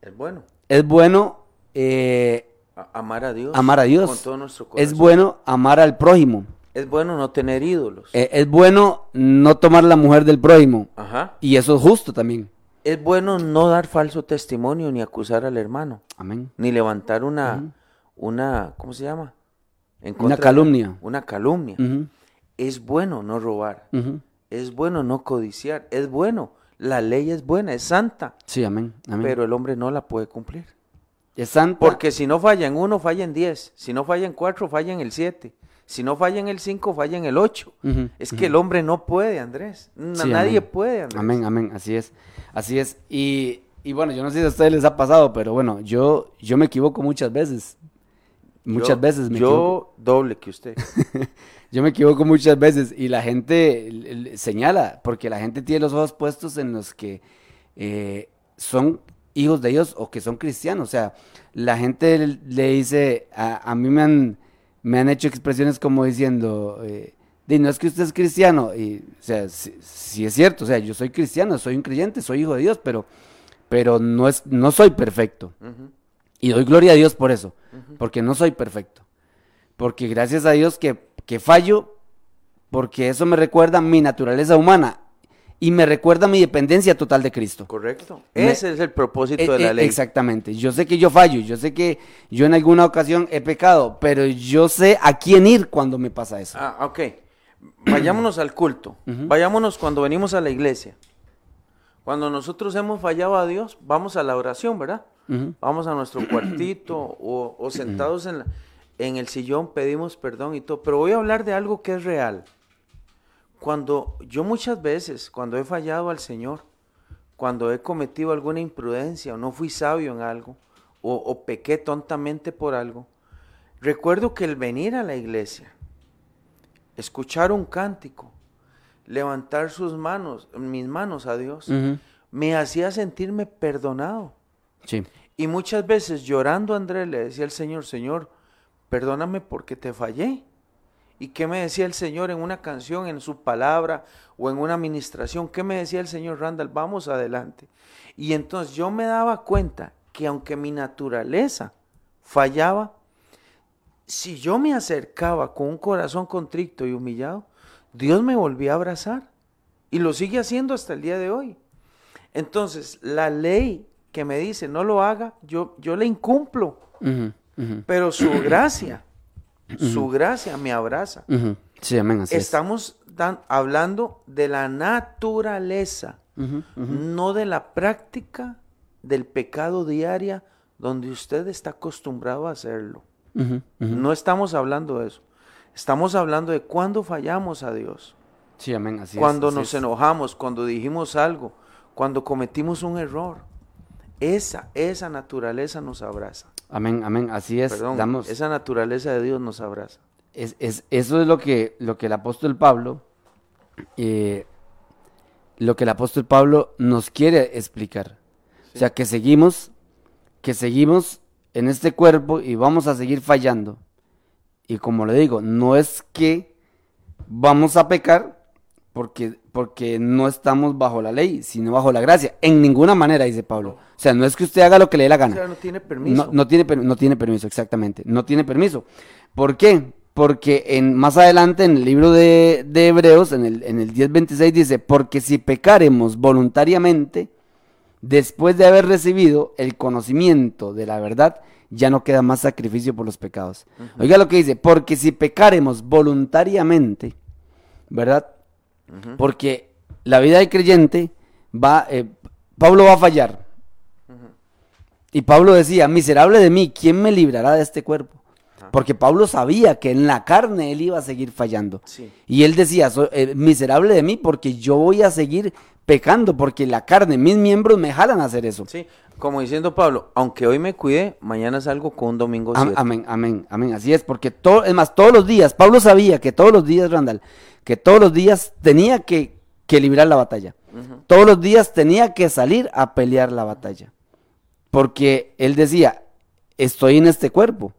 es bueno. es bueno eh, A- Amar a Dios. amar a Dios, Con todo nuestro corazón. es bueno amar al prójimo, Es bueno no tener ídolos. eh, es bueno no tomar la mujer del prójimo. Ajá. Y eso es justo también. Es bueno no dar falso testimonio ni acusar al hermano, Amén. ni levantar una, una, ¿cómo se llama? En Una de- calumnia. Una calumnia. Es bueno no robar. Es bueno no codiciar. Es bueno. La ley es buena, es santa. Sí, amén. amén. Pero el hombre no la puede cumplir. es santa. Porque si no falla en uno, falla en diez. Si no falla en cuatro, falla en el siete. Si no falla en el cinco, falla en el ocho. Ujú, Es que el hombre no puede, Andrés. Sí, Nadie amén. puede, Andrés. Amén, amén, así es. Así es. Y, y bueno, yo no sé si a ustedes les ha pasado, pero bueno, yo, yo me equivoco muchas veces. Muchas Yo- veces me equivoco. Yo doble que usted. Yo me equivoco muchas veces y la gente señala, porque la gente tiene los ojos puestos en los que eh, son hijos de Dios o que son cristianos. O sea, la gente le dice, a, a mí me han, me han hecho expresiones como diciendo, eh, "Di, no es que usted es cristiano, y, o sea, sí, sí es cierto, o sea, yo soy cristiano, soy un creyente, soy hijo de Dios, pero, pero no, es, no soy perfecto. Y doy gloria a Dios por eso, porque no soy perfecto. Porque gracias a Dios que, que fallo, porque eso me recuerda mi naturaleza humana y me recuerda mi dependencia total de Cristo. Correcto. Me- Ese es el propósito Eh, de la ley. Exactamente. Yo sé que yo fallo, yo sé que yo en alguna ocasión he pecado, pero yo sé a quién ir cuando me pasa eso. Ah, ok. Vayámonos al culto. Vayámonos cuando venimos a la iglesia. Cuando nosotros hemos fallado a Dios, vamos a la oración, ¿verdad? Vamos a nuestro cuartito o, o sentados en, la- en el sillón pedimos perdón y todo. Pero voy a hablar de algo que es real. Cuando yo muchas veces, cuando he fallado al Señor, cuando he cometido alguna imprudencia o no fui sabio en algo o, o pequé tontamente por algo, recuerdo que el venir a la iglesia, escuchar un cántico, levantar sus manos, mis manos a Dios, me hacía sentirme perdonado. Sí. Y muchas veces llorando Andrés le decía al Señor, Señor, perdóname porque te fallé. ¿Y qué me decía el Señor en una canción, en su palabra o en una administración? ¿Qué me decía el Señor Randall? Vamos adelante. Y entonces yo me daba cuenta que aunque mi naturaleza fallaba, si yo me acercaba con un corazón contrito y humillado, Dios me volvía a abrazar. Y lo sigue haciendo hasta el día de hoy. Entonces, la ley que me dice no lo haga, yo, yo le incumplo. Pero su gracia, su gracia me abraza. Sí, amén, así es. Estamos hablando de la naturaleza, no de la práctica del pecado diaria donde usted está acostumbrado a hacerlo. No estamos hablando de eso. Estamos hablando de cuando fallamos a Dios, Sí, amén, así es, cuando así nos es. enojamos, cuando dijimos algo, cuando cometimos un error. Esa, esa naturaleza nos abraza. Amén, amén, así es. Perdón, Damos, esa naturaleza de Dios nos abraza. es, es- eso es lo que, lo que el apóstol Pablo, eh, lo que el apóstol Pablo nos quiere explicar. O sea, que seguimos, que seguimos en este cuerpo y vamos a seguir fallando. Y como le digo, no es que vamos a pecar porque, porque no estamos bajo la ley, sino bajo la gracia. En ninguna manera, dice Pablo. O sea, no es que usted haga lo que le dé la O gana. sea, no tiene permiso. No, no tiene, per- no tiene permiso, exactamente. No tiene permiso. ¿Por qué? Porque en, más adelante en el libro de, de Hebreos, en el, en el 10.26 dice, porque si pecaremos voluntariamente, después de haber recibido el conocimiento de la verdad, ya no queda más sacrificio por los pecados. Oiga lo que dice, porque si pecaremos voluntariamente, ¿verdad? Porque la vida del creyente va, eh, Pablo va a fallar. Y Pablo decía, miserable de mí, ¿quién me librará de este cuerpo? Porque Pablo sabía que en la carne él iba a seguir fallando. Sí. Y él decía, "So- eh, miserable de mí porque yo voy a seguir pecando, porque la carne, mis miembros me jalan a hacer eso. Sí, como diciendo Pablo, aunque hoy me cuidé, mañana salgo con un domingo Am-. Amén, amén, amén. Así es, porque todo, es más, todos los días, Pablo sabía que todos los días, Randall, que todos los días tenía que, que librar la batalla. Todos los días tenía que salir a pelear la batalla. Porque él decía, estoy en este cuerpo,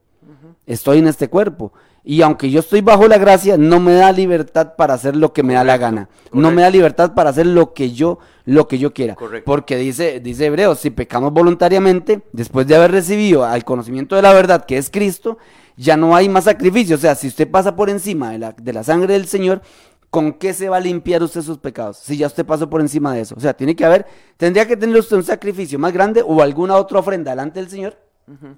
estoy en este cuerpo. Y aunque yo estoy bajo la gracia, no me da libertad para hacer lo que me da la gana. No me da libertad para hacer lo que yo, lo que yo quiera. Correcto. Porque dice, dice Hebreos, si pecamos voluntariamente, después de haber recibido al conocimiento de la verdad que es Cristo, ya no hay más sacrificio. O sea, si usted pasa por encima de la, de la sangre del Señor, ¿con qué se va a limpiar usted sus pecados? Si ya usted pasó por encima de eso. O sea, tiene que haber, tendría que tener usted un sacrificio más grande o alguna otra ofrenda delante del Señor,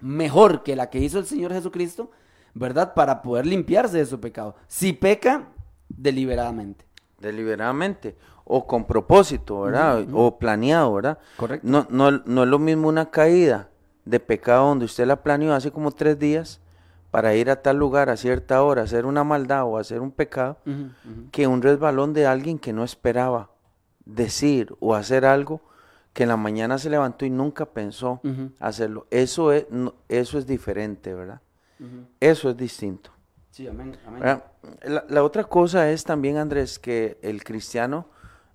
mejor que la que hizo el Señor Jesucristo, ¿verdad? Para poder limpiarse de su pecado. Si peca, deliberadamente. deliberadamente o con propósito, ¿verdad? O planeado, ¿verdad? Correcto. No, no, no es lo mismo una caída de pecado donde usted la planeó hace como tres días para ir a tal lugar a cierta hora, hacer una maldad o hacer un pecado, que un resbalón de alguien que no esperaba decir o hacer algo que en la mañana se levantó y nunca pensó hacerlo. Eso es, no- eso es diferente, ¿verdad? Eso es distinto. Sí, amén. La, la otra cosa es también, Andrés, que el cristiano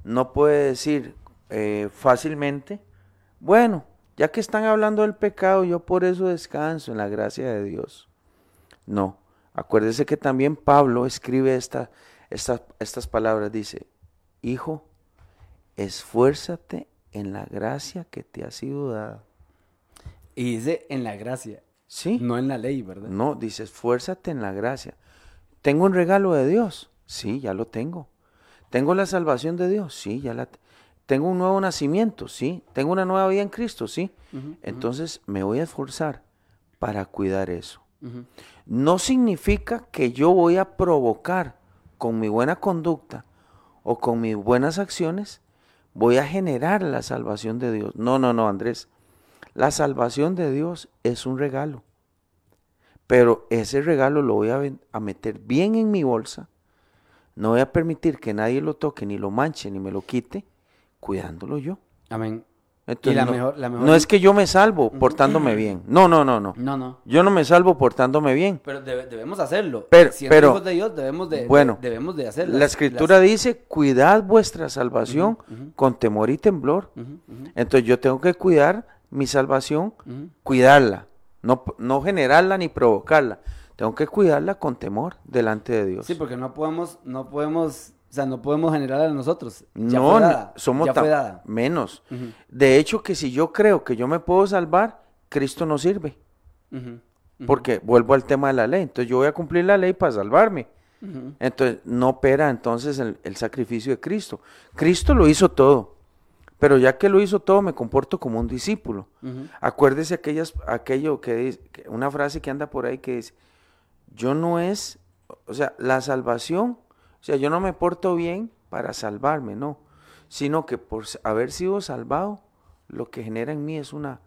no puede decir eh, fácilmente, bueno, ya que están hablando del pecado, yo por eso descanso en la gracia de Dios. No, acuérdese que también Pablo escribe esta, esta- estas palabras, dice, hijo, esfuérzate en la gracia que te ha sido dada. Y dice en la gracia, Sí. no en la ley, ¿verdad? No, dice, esfuérzate en la gracia. ¿Tengo un regalo de Dios? Sí, ya lo tengo. ¿Tengo la salvación de Dios? Sí, ya la te- ¿Tengo un nuevo nacimiento? Sí. ¿Tengo una nueva vida en Cristo? Sí. Entonces me voy a esforzar para cuidar eso. No significa que yo voy a provocar con mi buena conducta o con mis buenas acciones, voy a generar la salvación de Dios. No, no, no, Andrés. La salvación de Dios es un regalo. Pero ese regalo lo voy a, meter bien en mi bolsa. No voy a permitir que nadie lo toque, ni lo manche, ni me lo quite, cuidándolo yo. Amén. Entonces, la no, mejor- la mejor- no es que yo me salvo portándome bien. No, no, no, no. No, no. Yo no me salvo portándome bien. Pero debe- debemos hacerlo. Pero- Siendo pero- hijos de Dios, debemos de, Bueno, de- debemos de hacerlo. La escritura dice, cuidad vuestra salvación con temor y temblor. Entonces yo tengo que cuidar mi salvación, cuidarla, no, no generarla ni provocarla. Tengo que cuidarla con temor delante de Dios. Sí, porque no podemos, no podemos, o sea, no podemos generar a nosotros. Ya no, fue dada, somos ya tan- fue dada. menos. De hecho, que si yo creo que yo me puedo salvar, Cristo no sirve. Porque vuelvo al tema de la ley. Entonces yo voy a cumplir la ley para salvarme. Entonces, no opera entonces el, el sacrificio de Cristo. Cristo lo hizo todo, pero ya que lo hizo todo, me comporto como un discípulo. Acuérdese aquellas, aquello que dice, una frase que anda por ahí que dice, yo no es, o sea, la salvación, o sea, yo no me porto bien para salvarme, no, sino que por haber sido salvado, lo que genera en mí es una,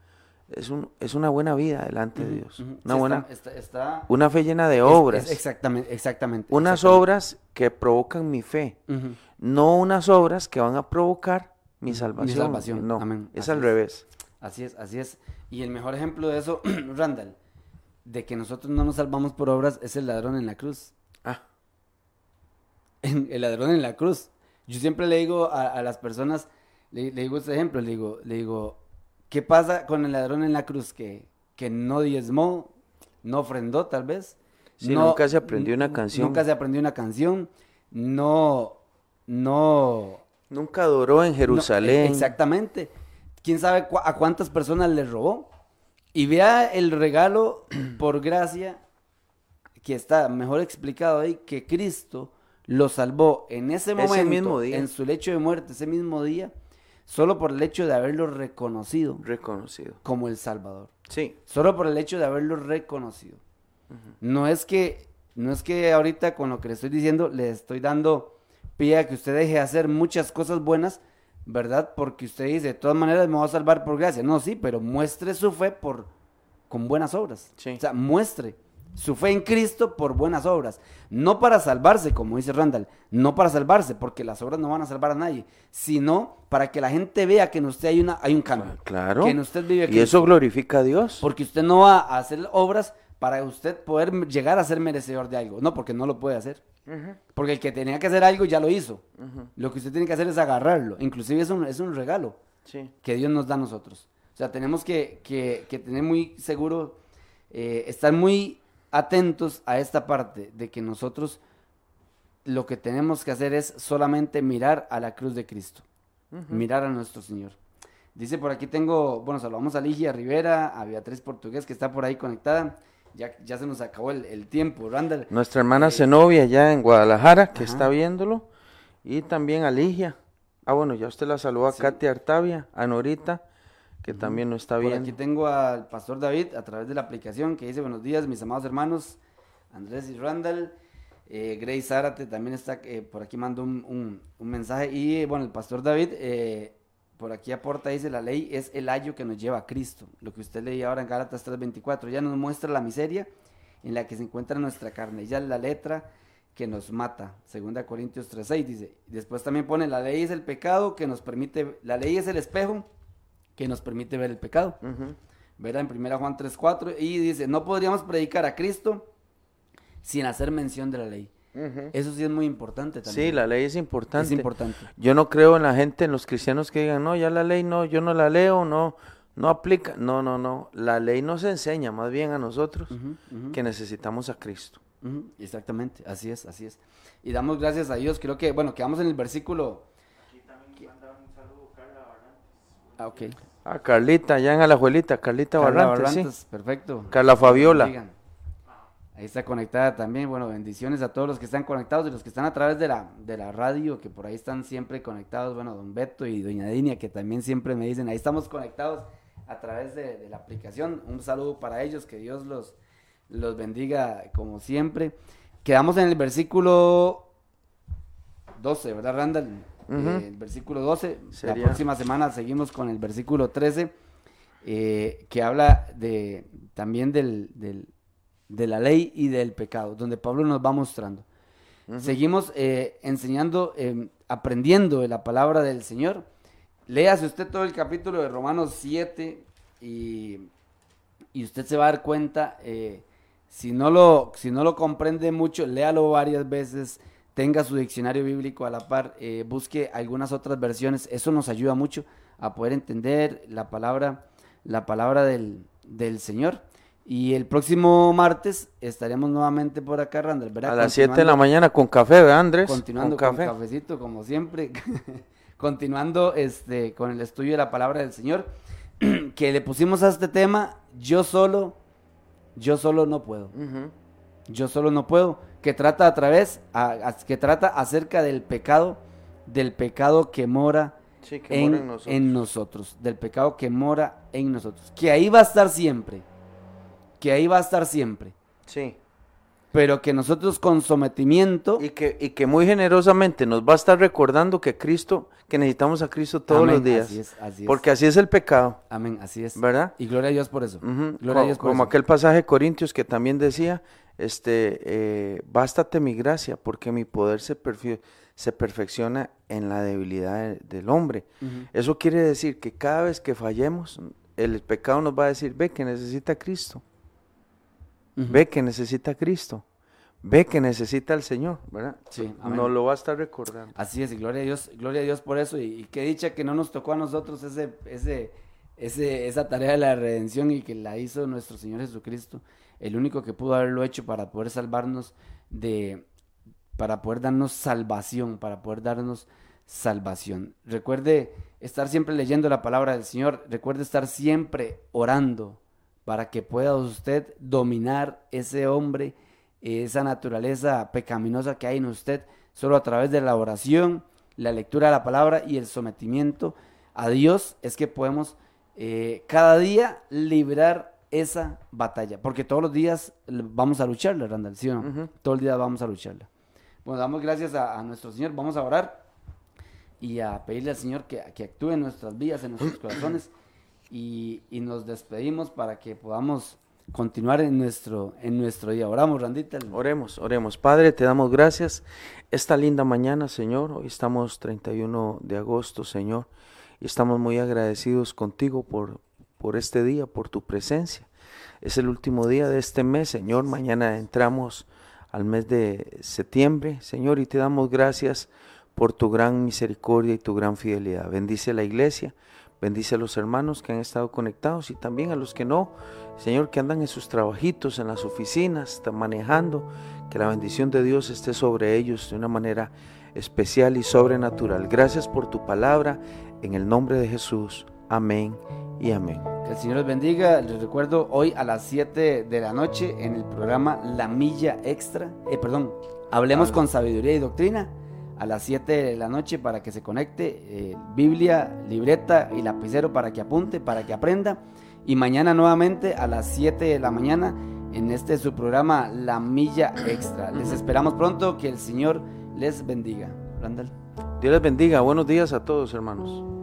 es un, es una buena vida delante de Dios, una Sí, buena, está- está- está- una fe llena de obras, es exactamente, exactamente. unas exactamente. obras que provocan mi fe, no unas obras que van a provocar mi salvación. salvación, No, amén. es Así al es. revés. Así es, así es. Y el mejor ejemplo de eso, Randall, de que nosotros no nos salvamos por obras, es el ladrón en la cruz. El ladrón en la cruz. Yo siempre le digo a, a las personas, le, le digo este ejemplo, le digo, le digo, ¿qué pasa con el ladrón en la cruz? Que, que no diezmó, no ofrendó tal vez. Sí, nunca se aprendió una canción. Nunca se aprendió una canción. No, no. nunca adoró en no, Jerusalén. exactamente. ¿Quién sabe cu- a cuántas personas le robó? Y vea el regalo por gracia que está mejor explicado ahí, que Cristo lo salvó en ese Ese momento, mismo día. en su lecho de muerte, ese mismo día, solo por el hecho de haberlo reconocido Reconocido. como el Salvador. Sí, Solo por el hecho de haberlo reconocido. No es que, no es que ahorita con lo que le estoy diciendo le estoy dando pie a que usted deje de hacer muchas cosas buenas ¿verdad? Porque usted dice, de todas maneras me voy a salvar por gracia. No, sí, pero muestre su fe por, con buenas obras. Sí. O sea, muestre su fe en Cristo por buenas obras. No para salvarse, como dice Randall, no para salvarse, porque las obras no van a salvar a nadie, sino para que la gente vea que en usted hay, una, hay un cambio. Claro. Que en usted vive Y Cristo. eso glorifica a Dios. Porque usted no va a hacer obras para usted poder llegar a ser merecedor de algo. No, porque no lo puede hacer. Porque el que tenía que hacer algo ya lo hizo. Lo que usted tiene que hacer es agarrarlo. Inclusive es un, es un regalo Sí. que Dios nos da a nosotros. O sea, tenemos que, que- que tener muy seguro, eh, estar muy atentos a esta parte de que nosotros lo que tenemos que hacer es solamente mirar a la cruz de Cristo, mirar a nuestro Señor. Dice por aquí tengo, bueno, saludamos a Ligia Rivera, a Beatriz Portugués que está por ahí conectada. Ya, ya se nos acabó el, el tiempo, Randall. Nuestra hermana Zenobia allá en Guadalajara, que Ajá. está viéndolo. Y también a Ligia. Ah, bueno, ya usted la saludó a Sí. Katia Artavia, a Norita, que también nos está Por aquí tengo al pastor David a través de la aplicación que dice buenos días, mis amados hermanos, Andrés y Randall. Eh, Grace Zárate también está eh, por aquí, mando un, un- un mensaje. Y bueno, el pastor David eh, por aquí aporta, dice, la ley es el ayo que nos lleva a Cristo. Lo que usted leía ahora en Gálatas 3.24, ya nos muestra la miseria en la que se encuentra nuestra carne. Ya es la letra que nos mata. Segunda Corintios 3.6 dice. Después también pone, la ley es el pecado que nos permite, la ley es el espejo que nos permite ver el pecado. ¿verdad? En 1 Juan 3.4 y dice, no podríamos predicar a Cristo sin hacer mención de la ley. Eso sí es muy importante también. Sí, la ley es importante. es importante. Yo no creo en la gente, en los cristianos que digan, no, ya la ley no, yo no la leo, no, no aplica. No, no, no. La ley nos enseña más bien a nosotros que necesitamos a Cristo. Exactamente, así es, así es. Y damos gracias a Dios, creo que, bueno, quedamos en el versículo... Ah, ok. A Carlita, allá en Alajuelita, Carlita Carla Barrantes, sí. Perfecto. Carla Fabiola. Ahí está conectada también. Bueno, bendiciones a todos los que están conectados y los que están a través de la, de la radio, que por ahí están siempre conectados. Bueno, don Beto y doña Dinia, que también siempre me dicen, ahí estamos conectados a través de, de la aplicación. Un saludo para ellos, que Dios los, los bendiga como siempre. Quedamos en el versículo 12, ¿verdad, Randall? Eh, el versículo 12. Sería- La próxima semana seguimos con el versículo 13, eh, que habla de también del, del- de la ley y del pecado, donde Pablo nos va mostrando. Seguimos eh, enseñando, eh, aprendiendo de la palabra del Señor. Léase usted todo el capítulo de Romanos 7 y, y usted se va a dar cuenta, si, no lo, si no lo comprende mucho, léalo varias veces, tenga su diccionario bíblico a la par, eh, busque algunas otras versiones, eso nos ayuda mucho a poder entender la palabra, la palabra del, del Señor. Y el próximo martes estaremos nuevamente por acá, Randall, ¿verdad? A las 7 de la mañana con café, ¿verdad, Andrés? Continuando con con, café. cafecito, como siempre. Continuando este, con el estudio de la palabra del Señor. que le pusimos a este tema, yo solo, yo solo no puedo. Yo solo no puedo. Que trata a través, a- a- que trata acerca del pecado, del pecado que mora Sí, que en, mora en nosotros. en nosotros, del pecado que mora en nosotros. Que ahí va a estar siempre. Que ahí va a estar siempre. Sí. Pero que nosotros con sometimiento Y que, y que muy generosamente nos va a estar recordando que Cristo, que necesitamos a Cristo todos Amén, los días. Así es, así es. Porque así es el pecado, Amén, así es. ¿verdad? Y gloria a Dios por eso. Ujú, Gloria a co- Dios por Como eso. aquel pasaje de Corintios que también decía, este, eh, bástate mi gracia, porque mi poder se, perfe- se perfecciona en la debilidad de- del hombre. Eso quiere decir que cada vez que fallemos, el pecado nos va a decir, ve que necesita a Cristo, ve que necesita a Cristo, ve que necesita al Señor, ¿verdad? Sí, amén. Nos lo va a estar recordando. Así es, y gloria a Dios, gloria a Dios por eso. Y, y qué dicha que no nos tocó a nosotros ese, ese, ese, esa tarea de la redención y que la hizo nuestro Señor Jesucristo, el único que pudo haberlo hecho para poder salvarnos de, para poder darnos salvación, para poder darnos salvación. Recuerde estar siempre leyendo la palabra del Señor, recuerde estar siempre orando para que pueda usted dominar ese hombre, esa naturaleza pecaminosa que hay en usted, solo a través de la oración, la lectura de la palabra y el sometimiento a Dios es que podemos eh, cada día librar esa batalla, porque todos los días vamos a lucharla, Randall, ¿sí o no? Ujú. Todo el día vamos a lucharla. Bueno, damos gracias a, a nuestro Señor, vamos a orar y a pedirle al Señor que, que actúe en nuestras vidas, en nuestros corazones y, y nos despedimos para que podamos continuar en nuestro, en nuestro día. Oramos, Randita. Oremos, oremos. Padre, te damos gracias esta linda mañana, Señor. Hoy estamos 31 de agosto, Señor, y estamos muy agradecidos contigo por, por este día, por tu presencia. Es el último día de este mes, Señor. Mañana entramos al mes de septiembre, Señor, y te damos gracias por tu gran misericordia y tu gran fidelidad. Bendice la iglesia, bendice a los hermanos que han estado conectados y también a los que no, Señor, que andan en sus trabajitos, en las oficinas, están manejando, que la bendición de Dios esté sobre ellos de una manera especial y sobrenatural. Gracias por tu palabra, en el nombre de Jesús. Amén y amén. Que el Señor les bendiga. Les recuerdo hoy a las 7 de la noche en el programa La Milla Extra. Eh, perdón, hablemos con sabiduría y doctrina a las 7 de la noche para que se conecte. Eh, Biblia, libreta y lapicero para que apunte, para que aprenda. Y mañana nuevamente a las 7 de la mañana en este su programa La Milla Extra. Les esperamos pronto. Que el Señor les bendiga. Randall. Dios les bendiga. Buenos días a todos, hermanos.